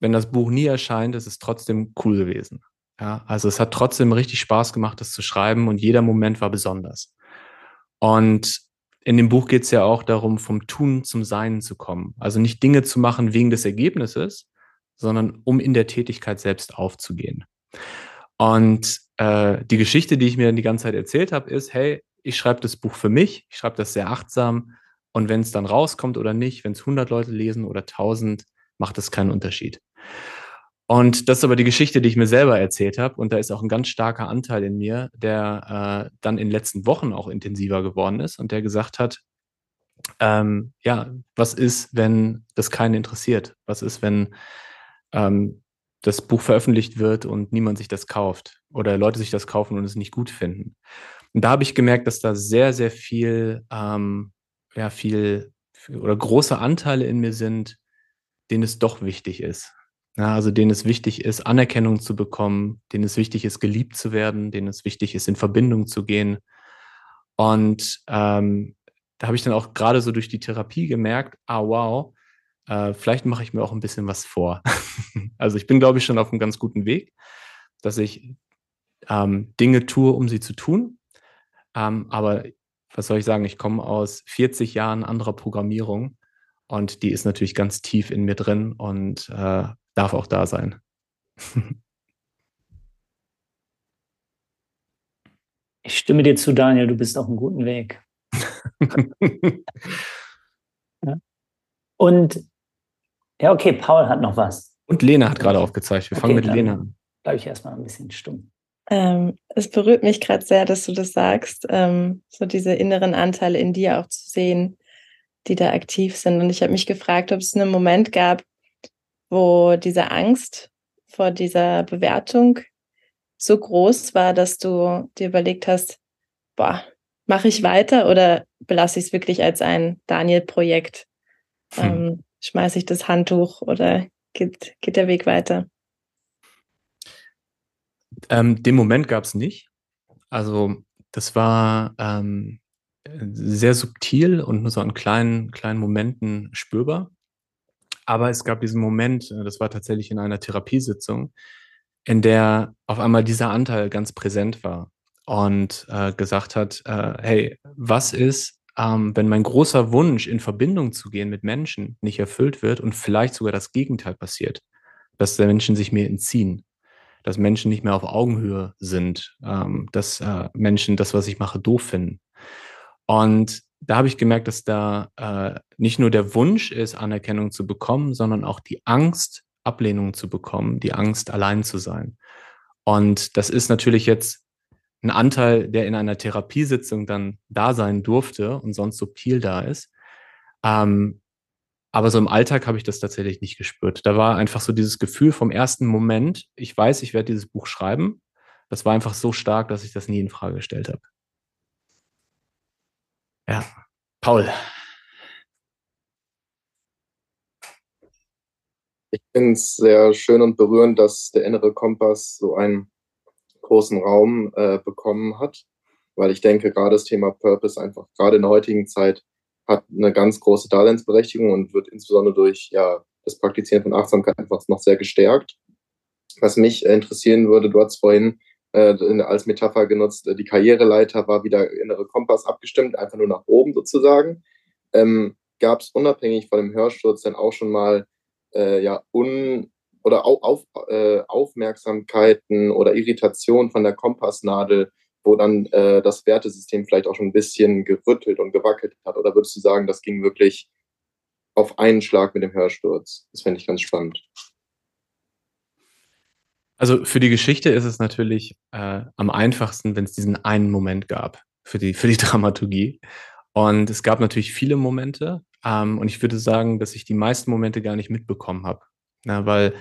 wenn das Buch nie erscheint, ist es trotzdem cool gewesen. Ja, also es hat trotzdem richtig Spaß gemacht, das zu schreiben und jeder Moment war besonders. Und in dem Buch geht es ja auch darum, vom Tun zum Sein zu kommen. Also nicht Dinge zu machen wegen des Ergebnisses, sondern um in der Tätigkeit selbst aufzugehen. Und äh, die Geschichte, die ich mir die ganze Zeit erzählt habe, ist, hey, ich schreibe das Buch für mich, ich schreibe das sehr achtsam, und wenn es dann rauskommt oder nicht, wenn es 100 Leute lesen oder 1000, macht das keinen Unterschied. Und das ist aber die Geschichte, die ich mir selber erzählt habe. Und da ist auch ein ganz starker Anteil in mir, der äh, dann in den letzten Wochen auch intensiver geworden ist und der gesagt hat, ähm, ja, was ist, wenn das keinen interessiert? Was ist, wenn ähm, das Buch veröffentlicht wird und niemand sich das kauft oder Leute sich das kaufen und es nicht gut finden? Und da habe ich gemerkt, dass da sehr, sehr viel ähm, ja, viel oder große Anteile in mir sind, denen es doch wichtig ist. Ja, also denen es wichtig ist, Anerkennung zu bekommen, denen es wichtig ist, geliebt zu werden, denen es wichtig ist, in Verbindung zu gehen. Und ähm, da habe ich dann auch gerade so durch die Therapie gemerkt, ah wow, äh, vielleicht mache ich mir auch ein bisschen was vor. also ich bin, glaube ich, schon auf einem ganz guten Weg, dass ich ähm, Dinge tue, um sie zu tun. Ähm, aber was soll ich sagen, ich komme aus 40 Jahren anderer Programmierung und die ist natürlich ganz tief in mir drin und äh, darf auch da sein. ich stimme dir zu, Daniel, du bist auf einem guten Weg. ja. Und ja, okay, Paul hat noch was. Und Lena hat gerade aufgezeigt. Wir okay, fangen mit Lena an. Bleibe ich erstmal ein bisschen stumm. Ähm, es berührt mich gerade sehr, dass du das sagst, ähm, so diese inneren Anteile in dir auch zu sehen, die da aktiv sind. Und ich habe mich gefragt, ob es einen Moment gab, wo diese Angst vor dieser Bewertung so groß war, dass du dir überlegt hast, boah, mache ich weiter oder belasse ich es wirklich als ein Daniel-Projekt? Hm. Ähm, schmeiße ich das Handtuch oder geht, geht der Weg weiter? Ähm, den Moment gab es nicht. Also das war ähm, sehr subtil und nur so an kleinen, kleinen Momenten spürbar. Aber es gab diesen Moment, äh, das war tatsächlich in einer Therapiesitzung, in der auf einmal dieser Anteil ganz präsent war und äh, gesagt hat, äh, hey, was ist, ähm, wenn mein großer Wunsch, in Verbindung zu gehen mit Menschen, nicht erfüllt wird und vielleicht sogar das Gegenteil passiert, dass Menschen sich mir entziehen, dass Menschen nicht mehr auf Augenhöhe sind, ähm, dass äh, Menschen das, was ich mache, doof finden. Und da habe ich gemerkt, dass da äh, nicht nur der Wunsch ist, Anerkennung zu bekommen, sondern auch die Angst, Ablehnung zu bekommen, die Angst, allein zu sein. Und das ist natürlich jetzt ein Anteil, der in einer Therapiesitzung dann da sein durfte und sonst subtil da ist. Ähm, aber so im Alltag habe ich das tatsächlich nicht gespürt. Da war einfach so dieses Gefühl vom ersten Moment, ich weiß, ich werde dieses Buch schreiben. Das war einfach so stark, dass ich das nie in Frage gestellt habe. Ja, Paul. Ich finde es sehr schön und berührend, dass der innere Kompass so einen großen Raum äh, bekommen hat, weil ich denke, gerade das Thema Purpose einfach gerade in der heutigen Zeit hat eine ganz große Daseinsberechtigung und wird insbesondere durch ja, das Praktizieren von Achtsamkeit einfach noch sehr gestärkt. Was mich interessieren würde, du hast vorhin als Metapher genutzt, äh, die Karriereleiter war wieder innere Kompass abgestimmt, einfach nur nach oben sozusagen. Ähm, Gab es unabhängig von dem Hörsturz dann auch schon mal äh, ja, un oder auf, auf, äh, Aufmerksamkeiten oder Irritation von der Kompassnadel, wo dann äh, das Wertesystem vielleicht auch schon ein bisschen gerüttelt und gewackelt hat? Oder würdest du sagen, das ging wirklich auf einen Schlag mit dem Hörsturz? Das fände ich ganz spannend. Also für die Geschichte ist es natürlich äh, am einfachsten, wenn es diesen einen Moment gab für die, für die Dramaturgie. Und es gab natürlich viele Momente. Ähm, und ich würde sagen, dass ich die meisten Momente gar nicht mitbekommen habe. Ja, weil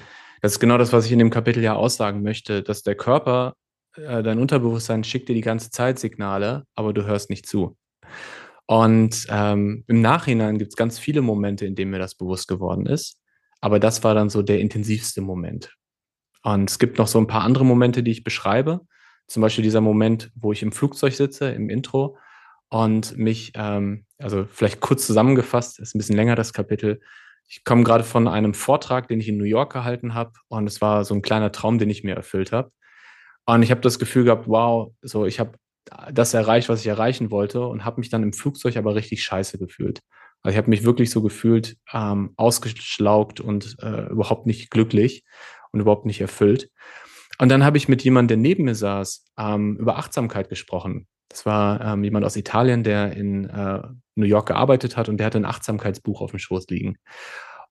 das ist genau das, was ich in dem Kapitel ja aussagen möchte, dass der Körper, äh, dein Unterbewusstsein schickt dir die ganze Zeit Signale, aber du hörst nicht zu. Und ähm, im Nachhinein gibt es ganz viele Momente, in denen mir das bewusst geworden ist. Aber das war dann so der intensivste Moment. Und es gibt noch so ein paar andere Momente, die ich beschreibe. Zum Beispiel dieser Moment, wo ich im Flugzeug sitze, im Intro und mich, ähm, also vielleicht kurz zusammengefasst, ist ein bisschen länger das Kapitel. Ich komme gerade von einem Vortrag, den ich in New York gehalten habe und es war so ein kleiner Traum, den ich mir erfüllt habe. Und ich habe das Gefühl gehabt, wow, so ich habe das erreicht, was ich erreichen wollte und habe mich dann im Flugzeug aber richtig scheiße gefühlt. Also ich habe mich wirklich so gefühlt, ähm, ausgeschlaugt und äh, überhaupt nicht glücklich und überhaupt nicht erfüllt. Und dann habe ich mit jemandem, der neben mir saß, ähm, über Achtsamkeit gesprochen. Das war ähm, jemand aus Italien, der in äh, New York gearbeitet hat und der hatte ein Achtsamkeitsbuch auf dem Schoß liegen.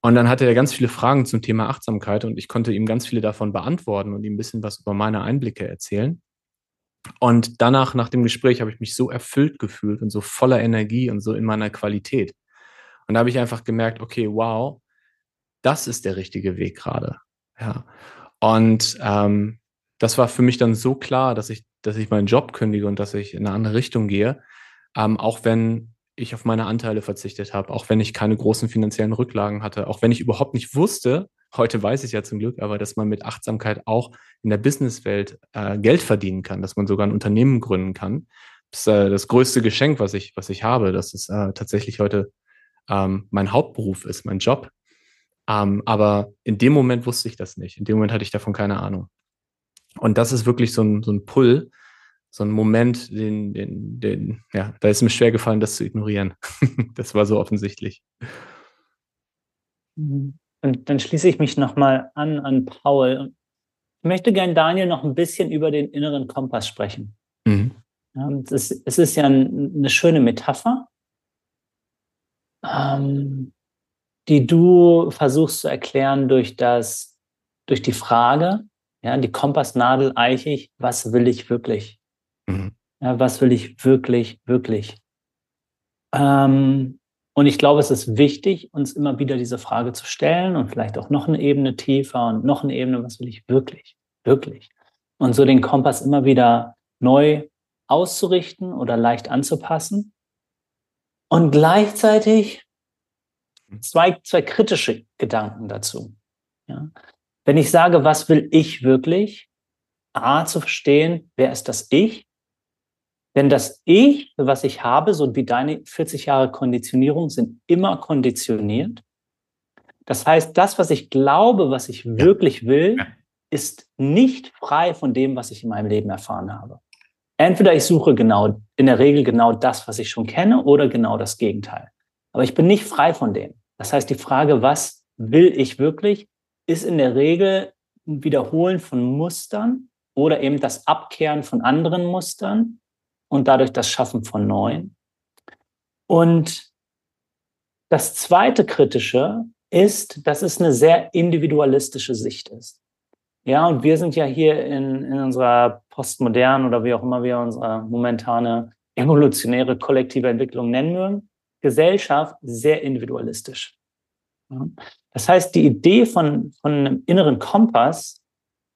Und dann hatte er ganz viele Fragen zum Thema Achtsamkeit und ich konnte ihm ganz viele davon beantworten und ihm ein bisschen was über meine Einblicke erzählen. Und danach, nach dem Gespräch, habe ich mich so erfüllt gefühlt und so voller Energie und so in meiner Qualität. Und da habe ich einfach gemerkt, okay, wow, das ist der richtige Weg gerade. Ja. Und ähm, das war für mich dann so klar, dass ich, dass ich meinen Job kündige und dass ich in eine andere Richtung gehe. Ähm, auch wenn ich auf meine Anteile verzichtet habe, auch wenn ich keine großen finanziellen Rücklagen hatte, auch wenn ich überhaupt nicht wusste, heute weiß ich ja zum Glück, aber dass man mit Achtsamkeit auch in der Businesswelt äh, Geld verdienen kann, dass man sogar ein Unternehmen gründen kann. Das ist äh, das größte Geschenk, was ich, was ich habe, dass es äh, tatsächlich heute ähm, mein Hauptberuf ist, mein Job. Ähm, aber in dem Moment wusste ich das nicht. In dem Moment hatte ich davon keine Ahnung. Und das ist wirklich so ein, so ein Pull, so ein Moment, den, den, den, ja, da ist mir schwer gefallen, das zu ignorieren. das war so offensichtlich. Mhm. Und dann schließe ich mich nochmal an an Paul. Ich möchte gerne Daniel noch ein bisschen über den inneren Kompass sprechen. Mhm. es, ist, es ist ja eine schöne Metapher, ähm, die du versuchst zu erklären durch das, durch die Frage, ja, die Kompassnadel eichig, was will ich wirklich? Mhm. Ja, was will ich wirklich, wirklich? Ähm, und ich glaube, es ist wichtig, uns immer wieder diese Frage zu stellen und vielleicht auch noch eine Ebene tiefer und noch eine Ebene, was will ich wirklich, wirklich? Und so den Kompass immer wieder neu auszurichten oder leicht anzupassen. Und gleichzeitig zwei, zwei kritische Gedanken dazu. Ja. Wenn ich sage, was will ich wirklich? A, zu verstehen, wer ist das Ich? Denn das Ich, was ich habe, so wie deine 40 Jahre Konditionierung, sind immer konditioniert. Das heißt, das, was ich glaube, was ich wirklich will, ist nicht frei von dem, was ich in meinem Leben erfahren habe. Entweder ich suche genau, in der Regel genau das, was ich schon kenne, oder genau das Gegenteil. Aber ich bin nicht frei von dem. Das heißt, die Frage, was will ich wirklich, ist in der Regel ein Wiederholen von Mustern oder eben das Abkehren von anderen Mustern und dadurch das Schaffen von neuen. Und das zweite kritische ist, dass es eine sehr individualistische Sicht ist. Ja, und wir sind ja hier in, in unserer postmodernen oder wie auch immer wir unsere momentane evolutionäre kollektive Entwicklung nennen mögen, Gesellschaft sehr individualistisch. Das heißt, die Idee von, von einem inneren Kompass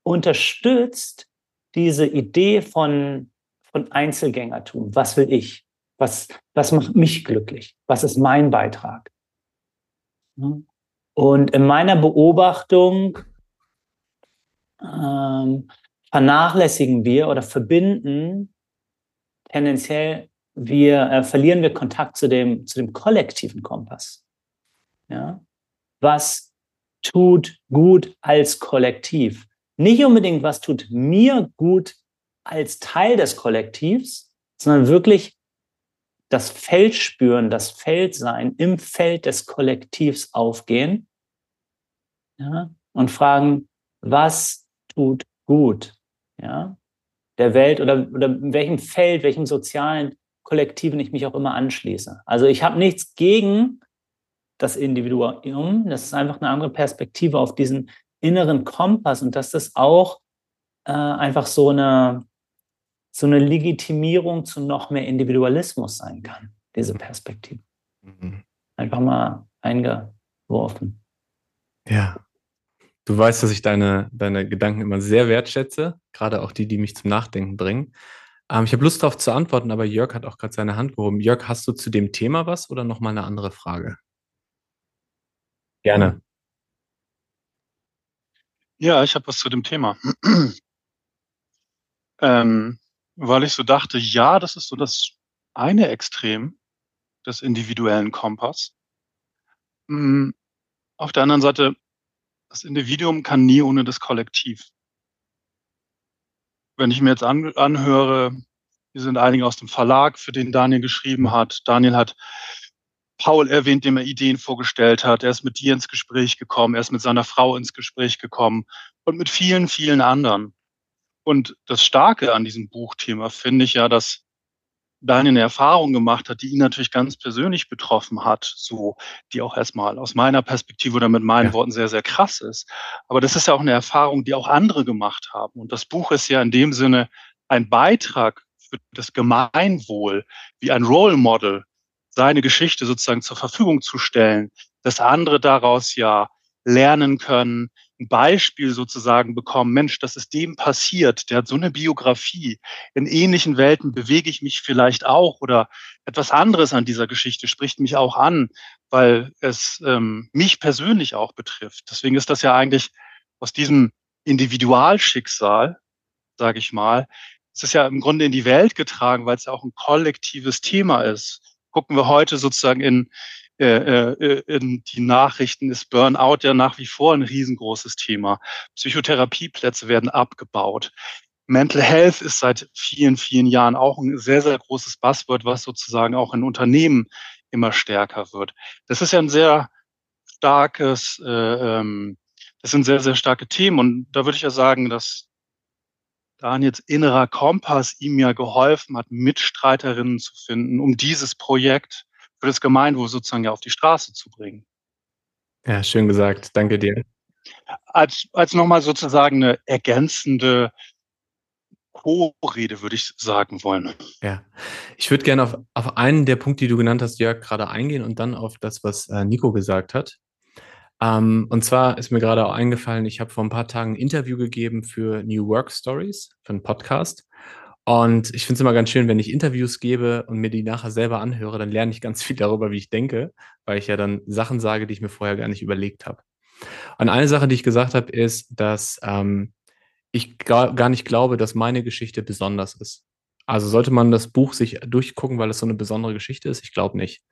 unterstützt diese Idee von von Einzelgängertum. Was will ich? Was, was macht mich glücklich? Was ist mein Beitrag? Und in meiner Beobachtung ähm, vernachlässigen wir oder verbinden tendenziell wir äh, verlieren wir Kontakt zu dem zu dem kollektiven Kompass. Ja, was tut gut als Kollektiv? Nicht unbedingt, was tut mir gut als Teil des Kollektivs, sondern wirklich das Feld spüren, das Feld sein, im Feld des Kollektivs aufgehen ja, und fragen, was tut gut ja, der Welt oder, oder in welchem Feld, welchem sozialen Kollektiven ich mich auch immer anschließe. Also ich habe nichts gegen das Individuum, das ist einfach eine andere Perspektive auf diesen inneren Kompass und dass das auch äh, einfach so eine, so eine Legitimierung zu noch mehr Individualismus sein kann, diese Perspektive. Mhm. Einfach mal eingeworfen. Ja. Du weißt, dass ich deine, deine Gedanken immer sehr wertschätze, gerade auch die, die mich zum Nachdenken bringen. Ähm, ich habe Lust darauf zu antworten, aber Jörg hat auch gerade seine Hand gehoben. Jörg, hast du zu dem Thema was oder nochmal eine andere Frage? Gerne. Ja, ich habe was zu dem Thema. ähm, weil ich so dachte, ja, das ist so das eine Extrem des individuellen Kompass. Hm, auf der anderen Seite, das Individuum kann nie ohne das Kollektiv. Wenn ich mir jetzt an, anhöre, hier sind einige aus dem Verlag, für den Daniel geschrieben hat. Daniel hat Paul erwähnt, dem er Ideen vorgestellt hat. Er ist mit dir ins Gespräch gekommen. Er ist mit seiner Frau ins Gespräch gekommen und mit vielen, vielen anderen. Und das Starke an diesem Buchthema finde ich ja, dass Daniel eine Erfahrung gemacht hat, die ihn natürlich ganz persönlich betroffen hat, so, die auch erstmal aus meiner Perspektive oder mit meinen ja. Worten sehr, sehr krass ist. Aber das ist ja auch eine Erfahrung, die auch andere gemacht haben. Und das Buch ist ja in dem Sinne ein Beitrag für das Gemeinwohl, wie ein Role Model, seine Geschichte sozusagen zur Verfügung zu stellen, dass andere daraus ja lernen können, ein Beispiel sozusagen bekommen, Mensch, das ist dem passiert, der hat so eine Biografie. In ähnlichen Welten bewege ich mich vielleicht auch oder etwas anderes an dieser Geschichte spricht mich auch an, weil es ähm, mich persönlich auch betrifft. Deswegen ist das ja eigentlich aus diesem Individualschicksal, sage ich mal, es ist ja im Grunde in die Welt getragen, weil es ja auch ein kollektives Thema ist. Gucken wir heute sozusagen in, in die Nachrichten, ist Burnout ja nach wie vor ein riesengroßes Thema. Psychotherapieplätze werden abgebaut. Mental Health ist seit vielen, vielen Jahren auch ein sehr, sehr großes Buzzword, was sozusagen auch in Unternehmen immer stärker wird. Das ist ja ein sehr starkes, äh, ähm, das sind sehr, sehr starke Themen. Und da würde ich ja sagen, dass Daniels innerer Kompass ihm ja geholfen hat, Mitstreiterinnen zu finden, um dieses Projekt für das Gemeinwohl sozusagen ja auf die Straße zu bringen. Ja, schön gesagt. Danke dir. Als, als nochmal sozusagen eine ergänzende Co-Rede, würde ich sagen wollen. Ja, ich würde gerne auf, auf einen der Punkte, die du genannt hast, Jörg, gerade eingehen und dann auf das, was äh, Nico gesagt hat. Ähm, und zwar ist mir gerade auch eingefallen, ich habe vor ein paar Tagen ein Interview gegeben für New Work Stories, für einen Podcast. Und ich finde es immer ganz schön, wenn ich Interviews gebe und mir die nachher selber anhöre, dann lerne ich ganz viel darüber, wie ich denke, weil ich ja dann Sachen sage, die ich mir vorher gar nicht überlegt habe. Und eine Sache, die ich gesagt habe, ist, dass ähm, ich gar, nicht glaube, dass meine Geschichte besonders ist. Also sollte man das Buch sich durchgucken, weil es so eine besondere Geschichte ist? Ich glaube nicht.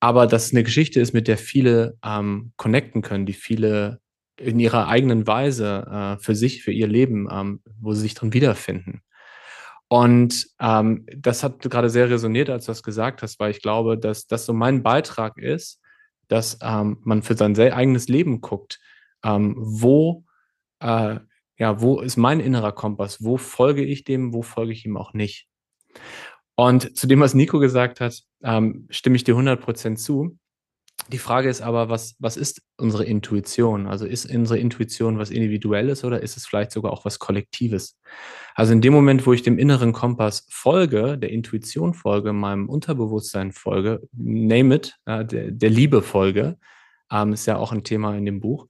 Aber dass es eine Geschichte ist, mit der viele ähm, connecten können, die viele in ihrer eigenen Weise äh, für sich, für ihr Leben, ähm, wo sie sich drin wiederfinden. Und ähm, das hat gerade sehr resoniert, als du das gesagt hast, weil ich glaube, dass das so mein Beitrag ist, dass ähm, man für sein eigenes Leben guckt. Ähm, wo, äh, ja, wo ist mein innerer Kompass? Wo folge ich dem? Wo folge ich ihm auch nicht? Und zu dem, was Nico gesagt hat, ähm, stimme ich dir 100% zu. Die Frage ist aber, was, was ist unsere Intuition? Also ist unsere Intuition was Individuelles oder ist es vielleicht sogar auch was Kollektives? Also in dem Moment, wo ich dem inneren Kompass folge, der Intuition folge, meinem Unterbewusstsein folge, name it, der, der Liebe folge, ähm, ist ja auch ein Thema in dem Buch.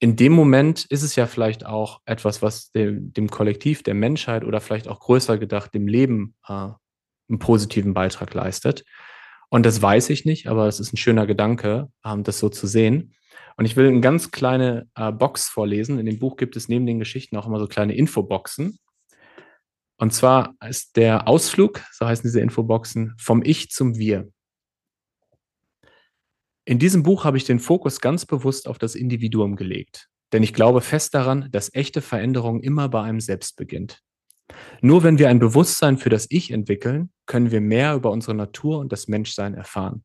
In dem Moment ist es ja vielleicht auch etwas, was dem, dem Kollektiv, der Menschheit oder vielleicht auch größer gedacht, dem Leben äh, einen positiven Beitrag leistet. Und das weiß ich nicht, aber es ist ein schöner Gedanke, ähm, das so zu sehen. Und ich will eine ganz kleine äh, Box vorlesen. In dem Buch gibt es neben den Geschichten auch immer so kleine Infoboxen. Und zwar ist der Ausflug, so heißen diese Infoboxen, vom Ich zum Wir. In diesem Buch habe ich den Fokus ganz bewusst auf das Individuum gelegt. Denn ich glaube fest daran, dass echte Veränderung immer bei einem selbst beginnt. Nur wenn wir ein Bewusstsein für das Ich entwickeln, können wir mehr über unsere Natur und das Menschsein erfahren.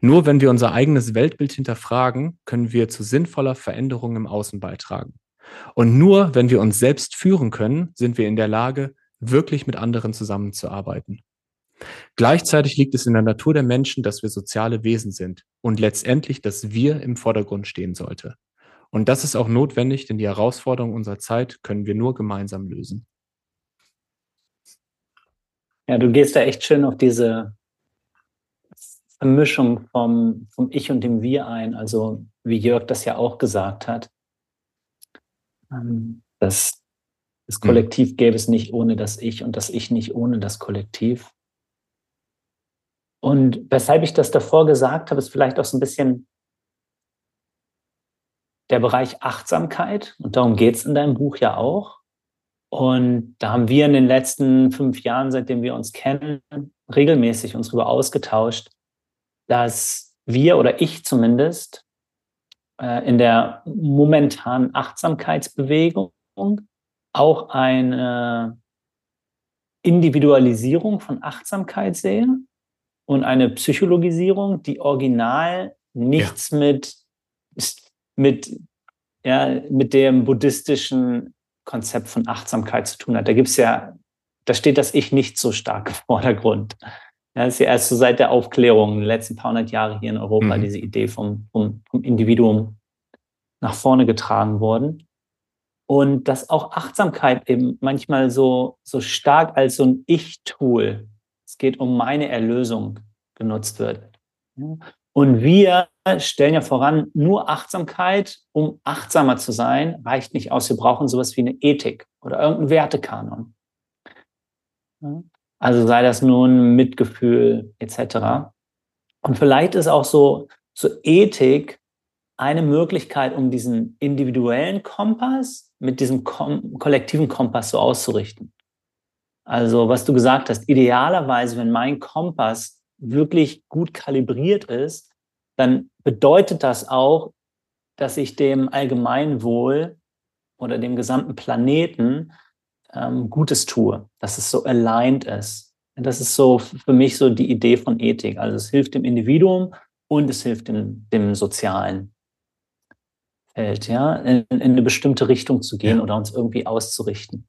Nur wenn wir unser eigenes Weltbild hinterfragen, können wir zu sinnvoller Veränderung im Außen beitragen. Und nur wenn wir uns selbst führen können, sind wir in der Lage, wirklich mit anderen zusammenzuarbeiten. Gleichzeitig liegt es in der Natur der Menschen, dass wir soziale Wesen sind und letztendlich, dass wir im Vordergrund stehen sollte. Und das ist auch notwendig, denn die Herausforderungen unserer Zeit können wir nur gemeinsam lösen. Ja, du gehst da echt schön auf diese Vermischung vom, vom Ich und dem Wir ein. Also wie Jörg das ja auch gesagt hat, ähm, dass das hm. Kollektiv gäbe es nicht ohne das Ich und das Ich nicht ohne das Kollektiv. Und weshalb ich das davor gesagt habe, ist vielleicht auch so ein bisschen der Bereich Achtsamkeit. Und darum geht es in deinem Buch ja auch. Und da haben wir in den letzten fünf Jahren, seitdem wir uns kennen, regelmäßig uns darüber ausgetauscht, dass wir oder ich zumindest äh, in der momentanen Achtsamkeitsbewegung auch eine Individualisierung von Achtsamkeit sehe und eine Psychologisierung, die original nichts ja. mit, mit, ja, mit dem buddhistischen Konzept von Achtsamkeit zu tun hat. Da gibt es ja, da steht das Ich nicht so stark im Vordergrund. Ja, das ist ja erst so seit der Aufklärung in den letzten paar hundert Jahren hier in Europa mhm. diese Idee vom, vom, vom Individuum nach vorne getragen worden. Und dass auch Achtsamkeit eben manchmal so, so stark als so ein Ich-Tool, es geht um meine Erlösung, genutzt wird. Und wir stellen ja voran, nur Achtsamkeit, um achtsamer zu sein, reicht nicht aus. Wir brauchen sowas wie eine Ethik oder irgendeinen Wertekanon. Also sei das nun Mitgefühl etc. Und vielleicht ist auch so, so Ethik eine Möglichkeit, um diesen individuellen Kompass mit diesem Kom kollektiven Kompass so auszurichten. Also was du gesagt hast, idealerweise, wenn mein Kompass wirklich gut kalibriert ist, dann bedeutet das auch, dass ich dem Allgemeinwohl oder dem gesamten Planeten ähm, Gutes tue, dass es so aligned ist. Das ist so für mich so die Idee von Ethik. Also es hilft dem Individuum und es hilft dem, dem sozialen Feld, ja, in, in eine bestimmte Richtung zu gehen ja. oder uns irgendwie auszurichten.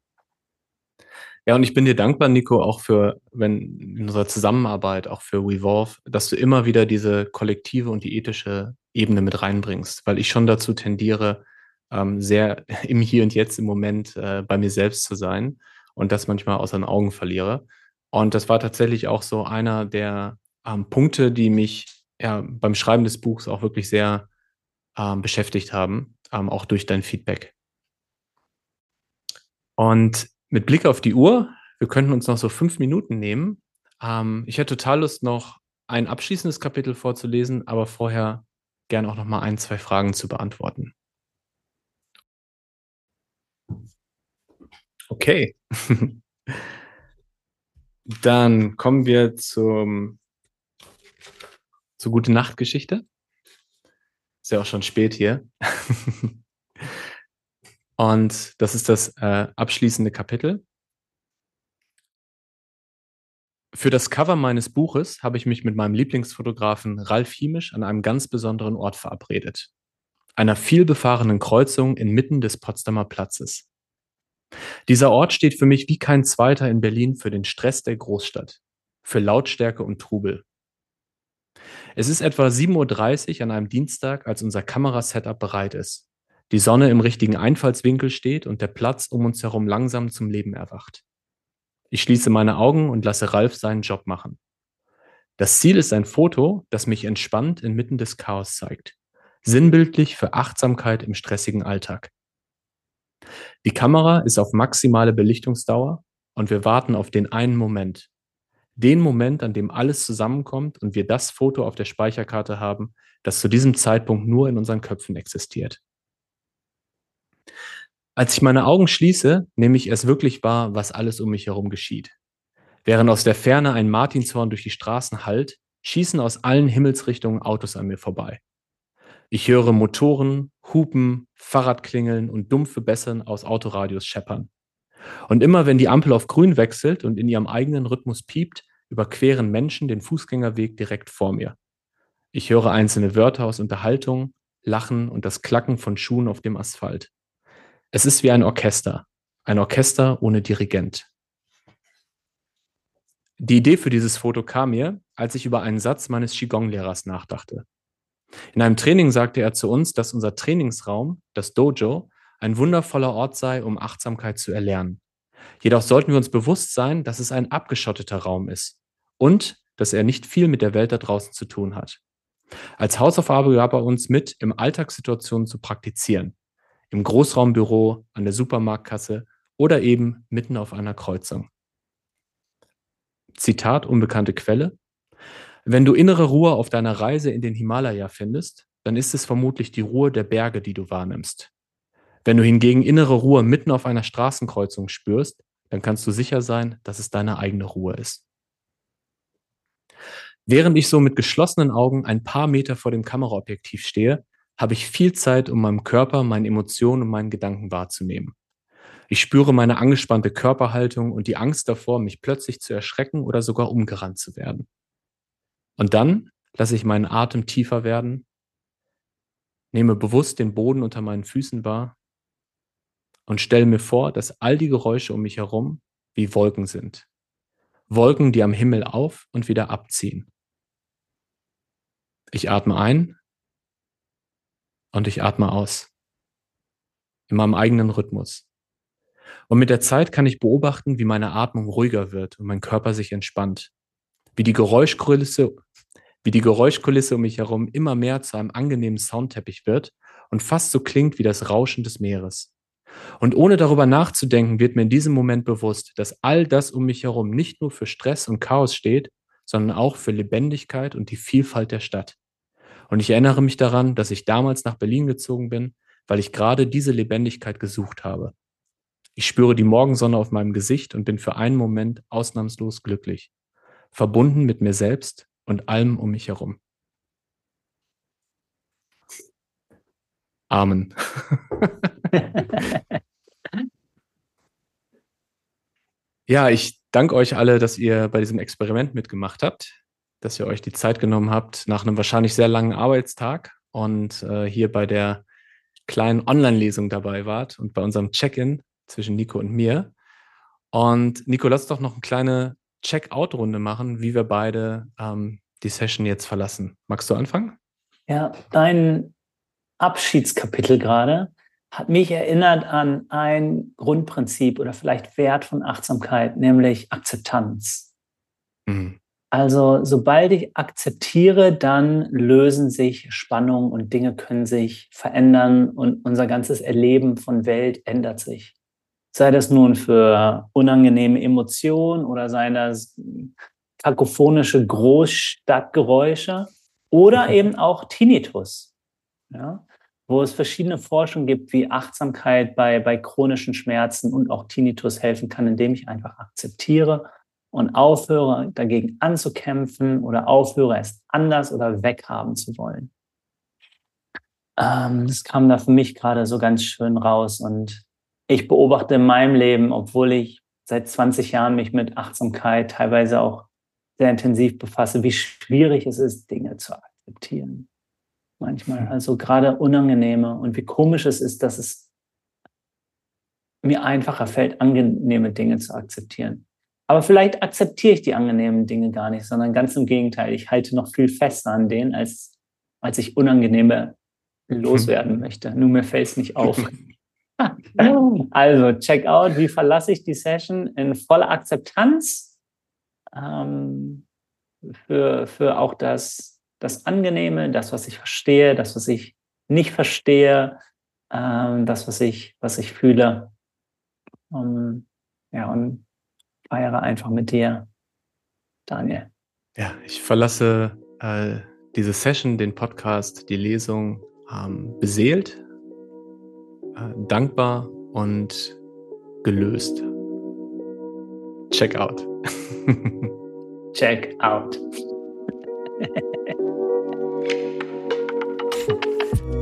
Ja, und ich bin dir dankbar, Nico, auch für, wenn in unserer Zusammenarbeit, auch für WeVolve, dass du immer wieder diese kollektive und die ethische Ebene mit reinbringst, weil ich schon dazu tendiere, ähm, sehr im Hier und Jetzt im Moment äh, bei mir selbst zu sein und das manchmal aus den Augen verliere. Und das war tatsächlich auch so einer der ähm, Punkte, die mich ja, beim Schreiben des Buchs auch wirklich sehr ähm, beschäftigt haben, ähm, auch durch dein Feedback. Und mit Blick auf die Uhr, wir könnten uns noch so fünf Minuten nehmen. Ähm, ich hätte total Lust, noch ein abschließendes Kapitel vorzulesen, aber vorher gerne auch noch mal ein, zwei Fragen zu beantworten. Okay. Dann kommen wir zum, zur gute Nacht-Geschichte. Ist ja auch schon spät hier. Und das ist das äh, abschließende Kapitel. Für das Cover meines Buches habe ich mich mit meinem Lieblingsfotografen Ralf Hiemisch an einem ganz besonderen Ort verabredet. Einer vielbefahrenen Kreuzung inmitten des Potsdamer Platzes. Dieser Ort steht für mich wie kein zweiter in Berlin für den Stress der Großstadt, für Lautstärke und Trubel. Es ist etwa 7.30 Uhr an einem Dienstag, als unser Kamerasetup bereit ist die Sonne im richtigen Einfallswinkel steht und der Platz um uns herum langsam zum Leben erwacht. Ich schließe meine Augen und lasse Ralf seinen Job machen. Das Ziel ist ein Foto, das mich entspannt inmitten des Chaos zeigt. Sinnbildlich für Achtsamkeit im stressigen Alltag. Die Kamera ist auf maximale Belichtungsdauer und wir warten auf den einen Moment. Den Moment, an dem alles zusammenkommt und wir das Foto auf der Speicherkarte haben, das zu diesem Zeitpunkt nur in unseren Köpfen existiert. Als ich meine Augen schließe, nehme ich erst wirklich wahr, was alles um mich herum geschieht. Während aus der Ferne ein Martinshorn durch die Straßen hallt, schießen aus allen Himmelsrichtungen Autos an mir vorbei. Ich höre Motoren, Hupen, Fahrradklingeln und dumpfe Bässen aus Autoradios scheppern. Und immer wenn die Ampel auf grün wechselt und in ihrem eigenen Rhythmus piept, überqueren Menschen den Fußgängerweg direkt vor mir. Ich höre einzelne Wörter aus Unterhaltung, Lachen und das Klacken von Schuhen auf dem Asphalt. Es ist wie ein Orchester, ein Orchester ohne Dirigent. Die Idee für dieses Foto kam mir, als ich über einen Satz meines Qigong-Lehrers nachdachte. In einem Training sagte er zu uns, dass unser Trainingsraum, das Dojo, ein wundervoller Ort sei, um Achtsamkeit zu erlernen. Jedoch sollten wir uns bewusst sein, dass es ein abgeschotteter Raum ist und dass er nicht viel mit der Welt da draußen zu tun hat. Als Hausaufgabe gab er uns mit, im Alltagssituationen zu praktizieren im Großraumbüro, an der Supermarktkasse oder eben mitten auf einer Kreuzung. Zitat unbekannte Quelle. Wenn du innere Ruhe auf deiner Reise in den Himalaya findest, dann ist es vermutlich die Ruhe der Berge, die du wahrnimmst. Wenn du hingegen innere Ruhe mitten auf einer Straßenkreuzung spürst, dann kannst du sicher sein, dass es deine eigene Ruhe ist. Während ich so mit geschlossenen Augen ein paar Meter vor dem Kameraobjektiv stehe, habe ich viel Zeit, um meinem Körper, meinen Emotionen und meinen Gedanken wahrzunehmen. Ich spüre meine angespannte Körperhaltung und die Angst davor, mich plötzlich zu erschrecken oder sogar umgerannt zu werden. Und dann lasse ich meinen Atem tiefer werden, nehme bewusst den Boden unter meinen Füßen wahr und stelle mir vor, dass all die Geräusche um mich herum wie Wolken sind. Wolken, die am Himmel auf und wieder abziehen. Ich atme ein und ich atme aus. In meinem eigenen Rhythmus. Und mit der Zeit kann ich beobachten, wie meine Atmung ruhiger wird und mein Körper sich entspannt. Wie die Geräuschkulisse, wie die Geräuschkulisse um mich herum immer mehr zu einem angenehmen Soundteppich wird und fast so klingt wie das Rauschen des Meeres. Und ohne darüber nachzudenken, wird mir in diesem Moment bewusst, dass all das um mich herum nicht nur für Stress und Chaos steht, sondern auch für Lebendigkeit und die Vielfalt der Stadt. Und ich erinnere mich daran, dass ich damals nach Berlin gezogen bin, weil ich gerade diese Lebendigkeit gesucht habe. Ich spüre die Morgensonne auf meinem Gesicht und bin für einen Moment ausnahmslos glücklich, verbunden mit mir selbst und allem um mich herum. Amen. ja, ich danke euch alle, dass ihr bei diesem Experiment mitgemacht habt, dass ihr euch die Zeit genommen habt nach einem wahrscheinlich sehr langen Arbeitstag und äh, hier bei der kleinen Online-Lesung dabei wart und bei unserem Check-in zwischen Nico und mir. Und Nico, lass doch noch eine kleine Check-out-Runde machen, wie wir beide ähm, die Session jetzt verlassen. Magst du anfangen? Ja, dein Abschiedskapitel gerade hat mich erinnert an ein Grundprinzip oder vielleicht Wert von Achtsamkeit, nämlich Akzeptanz. Mhm. Also sobald ich akzeptiere, dann lösen sich Spannungen und Dinge können sich verändern und unser ganzes Erleben von Welt ändert sich. Sei das nun für unangenehme Emotionen oder seien das kakophonische Großstadtgeräusche oder eben auch Tinnitus. Ja? wo es verschiedene Forschungen gibt, wie Achtsamkeit bei, bei chronischen Schmerzen und auch Tinnitus helfen kann, indem ich einfach akzeptiere und aufhöre, dagegen anzukämpfen oder aufhöre, es anders oder weghaben zu wollen. Ähm, das kam da für mich gerade so ganz schön raus und ich beobachte in meinem Leben, obwohl ich seit 20 Jahren mich mit Achtsamkeit teilweise auch sehr intensiv befasse, wie schwierig es ist, Dinge zu akzeptieren manchmal. Also gerade unangenehme und wie komisch es ist, dass es mir einfacher fällt, angenehme Dinge zu akzeptieren. Aber vielleicht akzeptiere ich die angenehmen Dinge gar nicht, sondern ganz im Gegenteil. Ich halte noch viel fester an denen, als, als ich unangenehme loswerden möchte. Nur mir fällt es nicht auf. also, check out, wie verlasse ich die Session in voller Akzeptanz ähm, für, für auch das das Angenehme, das, was ich verstehe, das, was ich nicht verstehe, ähm, das, was ich, was ich fühle. Um, ja, und feiere einfach mit dir, Daniel. Ja, ich verlasse äh, diese Session, den Podcast, die Lesung ähm, beseelt, äh, dankbar und gelöst. Check out. Check out.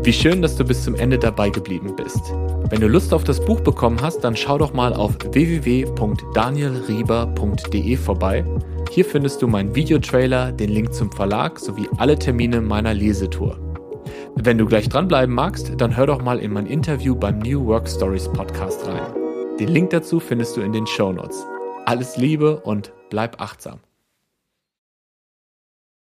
Wie schön, dass du bis zum Ende dabei geblieben bist. Wenn du Lust auf das Buch bekommen hast, dann schau doch mal auf www.danielrieber.de vorbei. Hier findest du meinen Videotrailer, den Link zum Verlag sowie alle Termine meiner Lesetour. Wenn du gleich dranbleiben magst, dann hör doch mal in mein Interview beim New Work Stories Podcast rein. Den Link dazu findest du in den Show Notes. Alles Liebe und bleib achtsam.